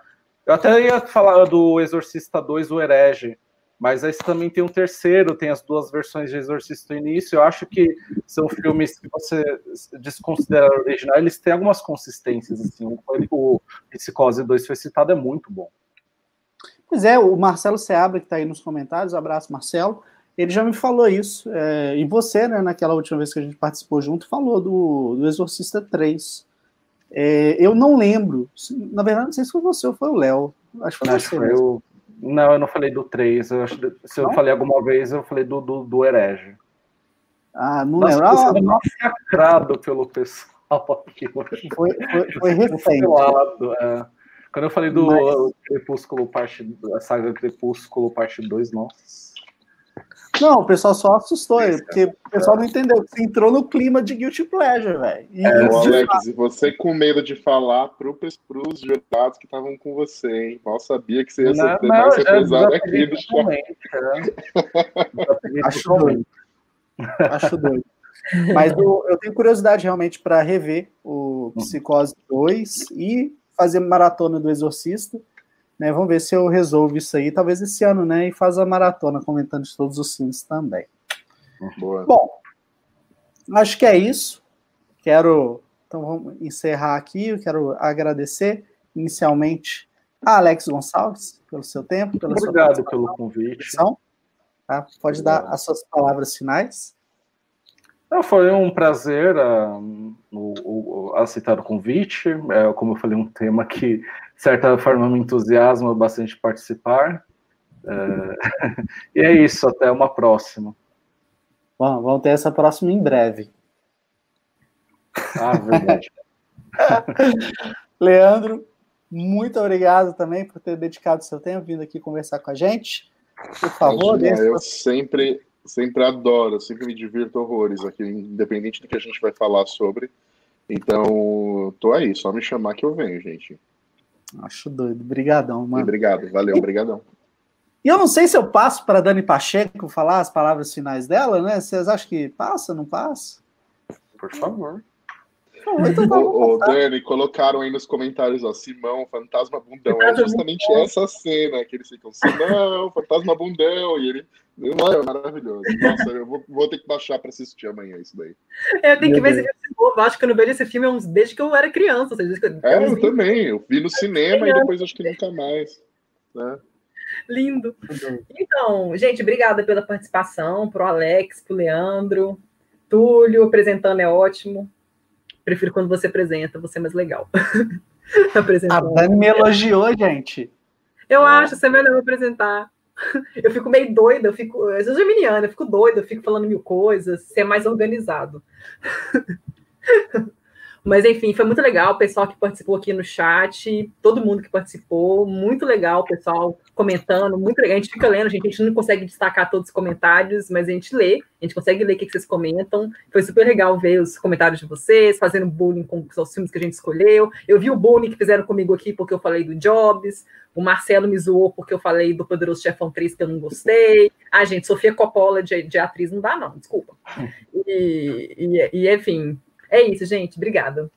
Eu até ia falar do Exorcista 2, o Herege, Mas aí também tem um terceiro, tem as duas versões de Exorcista no início. Eu acho que são filmes que você desconsidera original, eles têm algumas consistências. Assim. O, Psicose 2 foi citado, é muito bom. Pois é, o Marcelo Seabra, que está aí nos comentários, abraço, Marcelo, ele já me falou isso. É, e você, né, naquela última vez que a gente participou junto, falou do, do Exorcista 3. É, eu não lembro, na verdade, não sei se foi você ou foi o Léo. Acho que foi acho você. Foi eu, não, eu não falei do 3. Eu acho, se eu não? falei alguma vez, eu falei do, do, do Herege. Ah, não lembro. Você ah, massacrado pelo pessoal aqui. Foi, foi, foi recente. É. Quando eu falei do Mas... Crepúsculo parte, a saga Crepúsculo parte 2, nossa. Não, o pessoal só assustou, porque o pessoal não entendeu. Você entrou no clima de Guilty Pleasure, velho. É, Alex, e você com medo de falar para os jurados que estavam com você, hein? Mal sabia que você ia ser mais aqui no chat. Acho doido. Acho doido. Mas eu, eu tenho curiosidade realmente para rever o Psicose 2 e fazer maratona do Exorcista. Né? Vamos ver se eu resolvo isso aí, talvez esse ano, né? E faz a maratona comentando de todos os filmes também. Boa. Bom, acho que é isso. Quero. Então vamos encerrar aqui. Eu quero agradecer inicialmente a Alex Gonçalves pelo seu tempo, pela Obrigado pelo convite. Tá? Pode dar as suas palavras finais. Foi um prazer uh, o, o, aceitar o convite. É, como eu falei, um tema que, de certa forma, me entusiasma bastante participar. É, e é isso, até uma próxima. Bom, vamos ter essa próxima em breve. Ah, verdade. Leandro, muito obrigado também por ter dedicado seu tempo vindo aqui conversar com a gente. Por favor, Imagina, eu sempre sempre adoro, sempre me divirto horrores aqui, independente do que a gente vai falar sobre. Então, tô aí, só me chamar que eu venho, gente. Acho doido. Obrigadão, mano. Obrigado, valeu, obrigadão. E eu não sei se eu passo para Dani Pacheco falar as palavras finais dela, né? Vocês acham que passa, não passa? Por favor. Então o, Dani, colocaram aí nos comentários, ó, Simão, fantasma bundão. É justamente essa cena que eles ficam, Simão, fantasma bundão, e ele. É maravilhoso. Nossa, eu vou, vou ter que baixar para assistir amanhã isso daí. Eu tenho que ver esse filme novo. Acho que eu não vejo esse filme desde que eu era criança. Seja, é, eu também. Eu vi no cinema e depois acho que nunca mais. Né? Lindo. Então, gente, obrigada pela participação, pro Alex, pro Leandro. Túlio apresentando é ótimo prefiro quando você apresenta, você é mais legal. a Dani me elogiou, gente. Eu é. acho, você é melhor apresentar. Eu fico meio doida, eu fico. Eu sou geminiana, eu fico doida, eu fico falando mil coisas, ser mais organizado. Mas enfim, foi muito legal o pessoal que participou aqui no chat, todo mundo que participou, muito legal o pessoal comentando, muito legal. A gente fica lendo, gente, a gente não consegue destacar todos os comentários, mas a gente lê, a gente consegue ler o que vocês comentam. Foi super legal ver os comentários de vocês, fazendo bullying com os filmes que a gente escolheu. Eu vi o bullying que fizeram comigo aqui porque eu falei do Jobs, o Marcelo me zoou porque eu falei do Poderoso Chefão 3 que eu não gostei. Ah, gente, Sofia Coppola de, de atriz não dá, não, desculpa. E, e, e enfim, é isso, gente. Obrigada.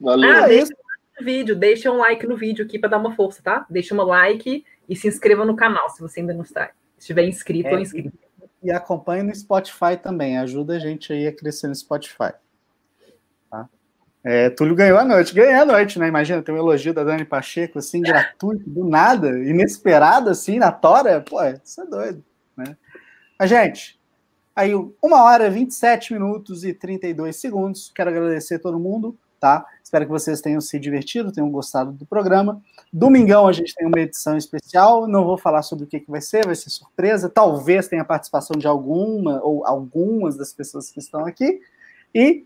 Valeu. Ah, deixa um vídeo, deixa um like no vídeo aqui para dar uma força, tá? Deixa um like e se inscreva no canal se você ainda não está. Estiver inscrito é, ou inscrito. E, e acompanhe no Spotify também. Ajuda a gente aí a crescer no Spotify. Tá? É, Túlio ganhou a noite. Ganhei a noite, né? Imagina, ter um elogio da Dani Pacheco, assim, gratuito, do nada, inesperado, assim, na tora. Pô, isso é doido, né? Mas, gente, Aí, uma hora, 27 minutos e 32 segundos. Quero agradecer a todo mundo, tá? Espero que vocês tenham se divertido, tenham gostado do programa. Domingão a gente tem uma edição especial. Não vou falar sobre o que, que vai ser, vai ser surpresa. Talvez tenha a participação de alguma ou algumas das pessoas que estão aqui. E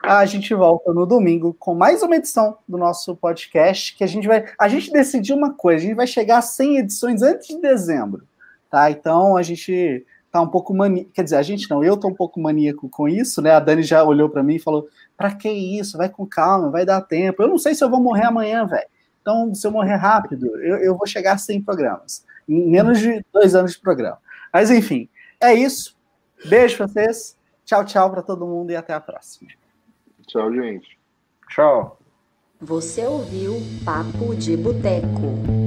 a gente volta no domingo com mais uma edição do nosso podcast, que a gente vai. A gente decidiu uma coisa, a gente vai chegar a 100 edições antes de dezembro, tá? Então a gente tá um pouco maníaco. Quer dizer, a gente não, eu tô um pouco maníaco com isso, né? A Dani já olhou para mim e falou: para que isso? Vai com calma, vai dar tempo. Eu não sei se eu vou morrer amanhã, velho. Então, se eu morrer rápido, eu, eu vou chegar a 100 programas. Em menos de dois anos de programa. Mas, enfim, é isso. Beijo pra vocês. Tchau, tchau para todo mundo e até a próxima. Tchau, gente. Tchau. Você ouviu Papo de Boteco.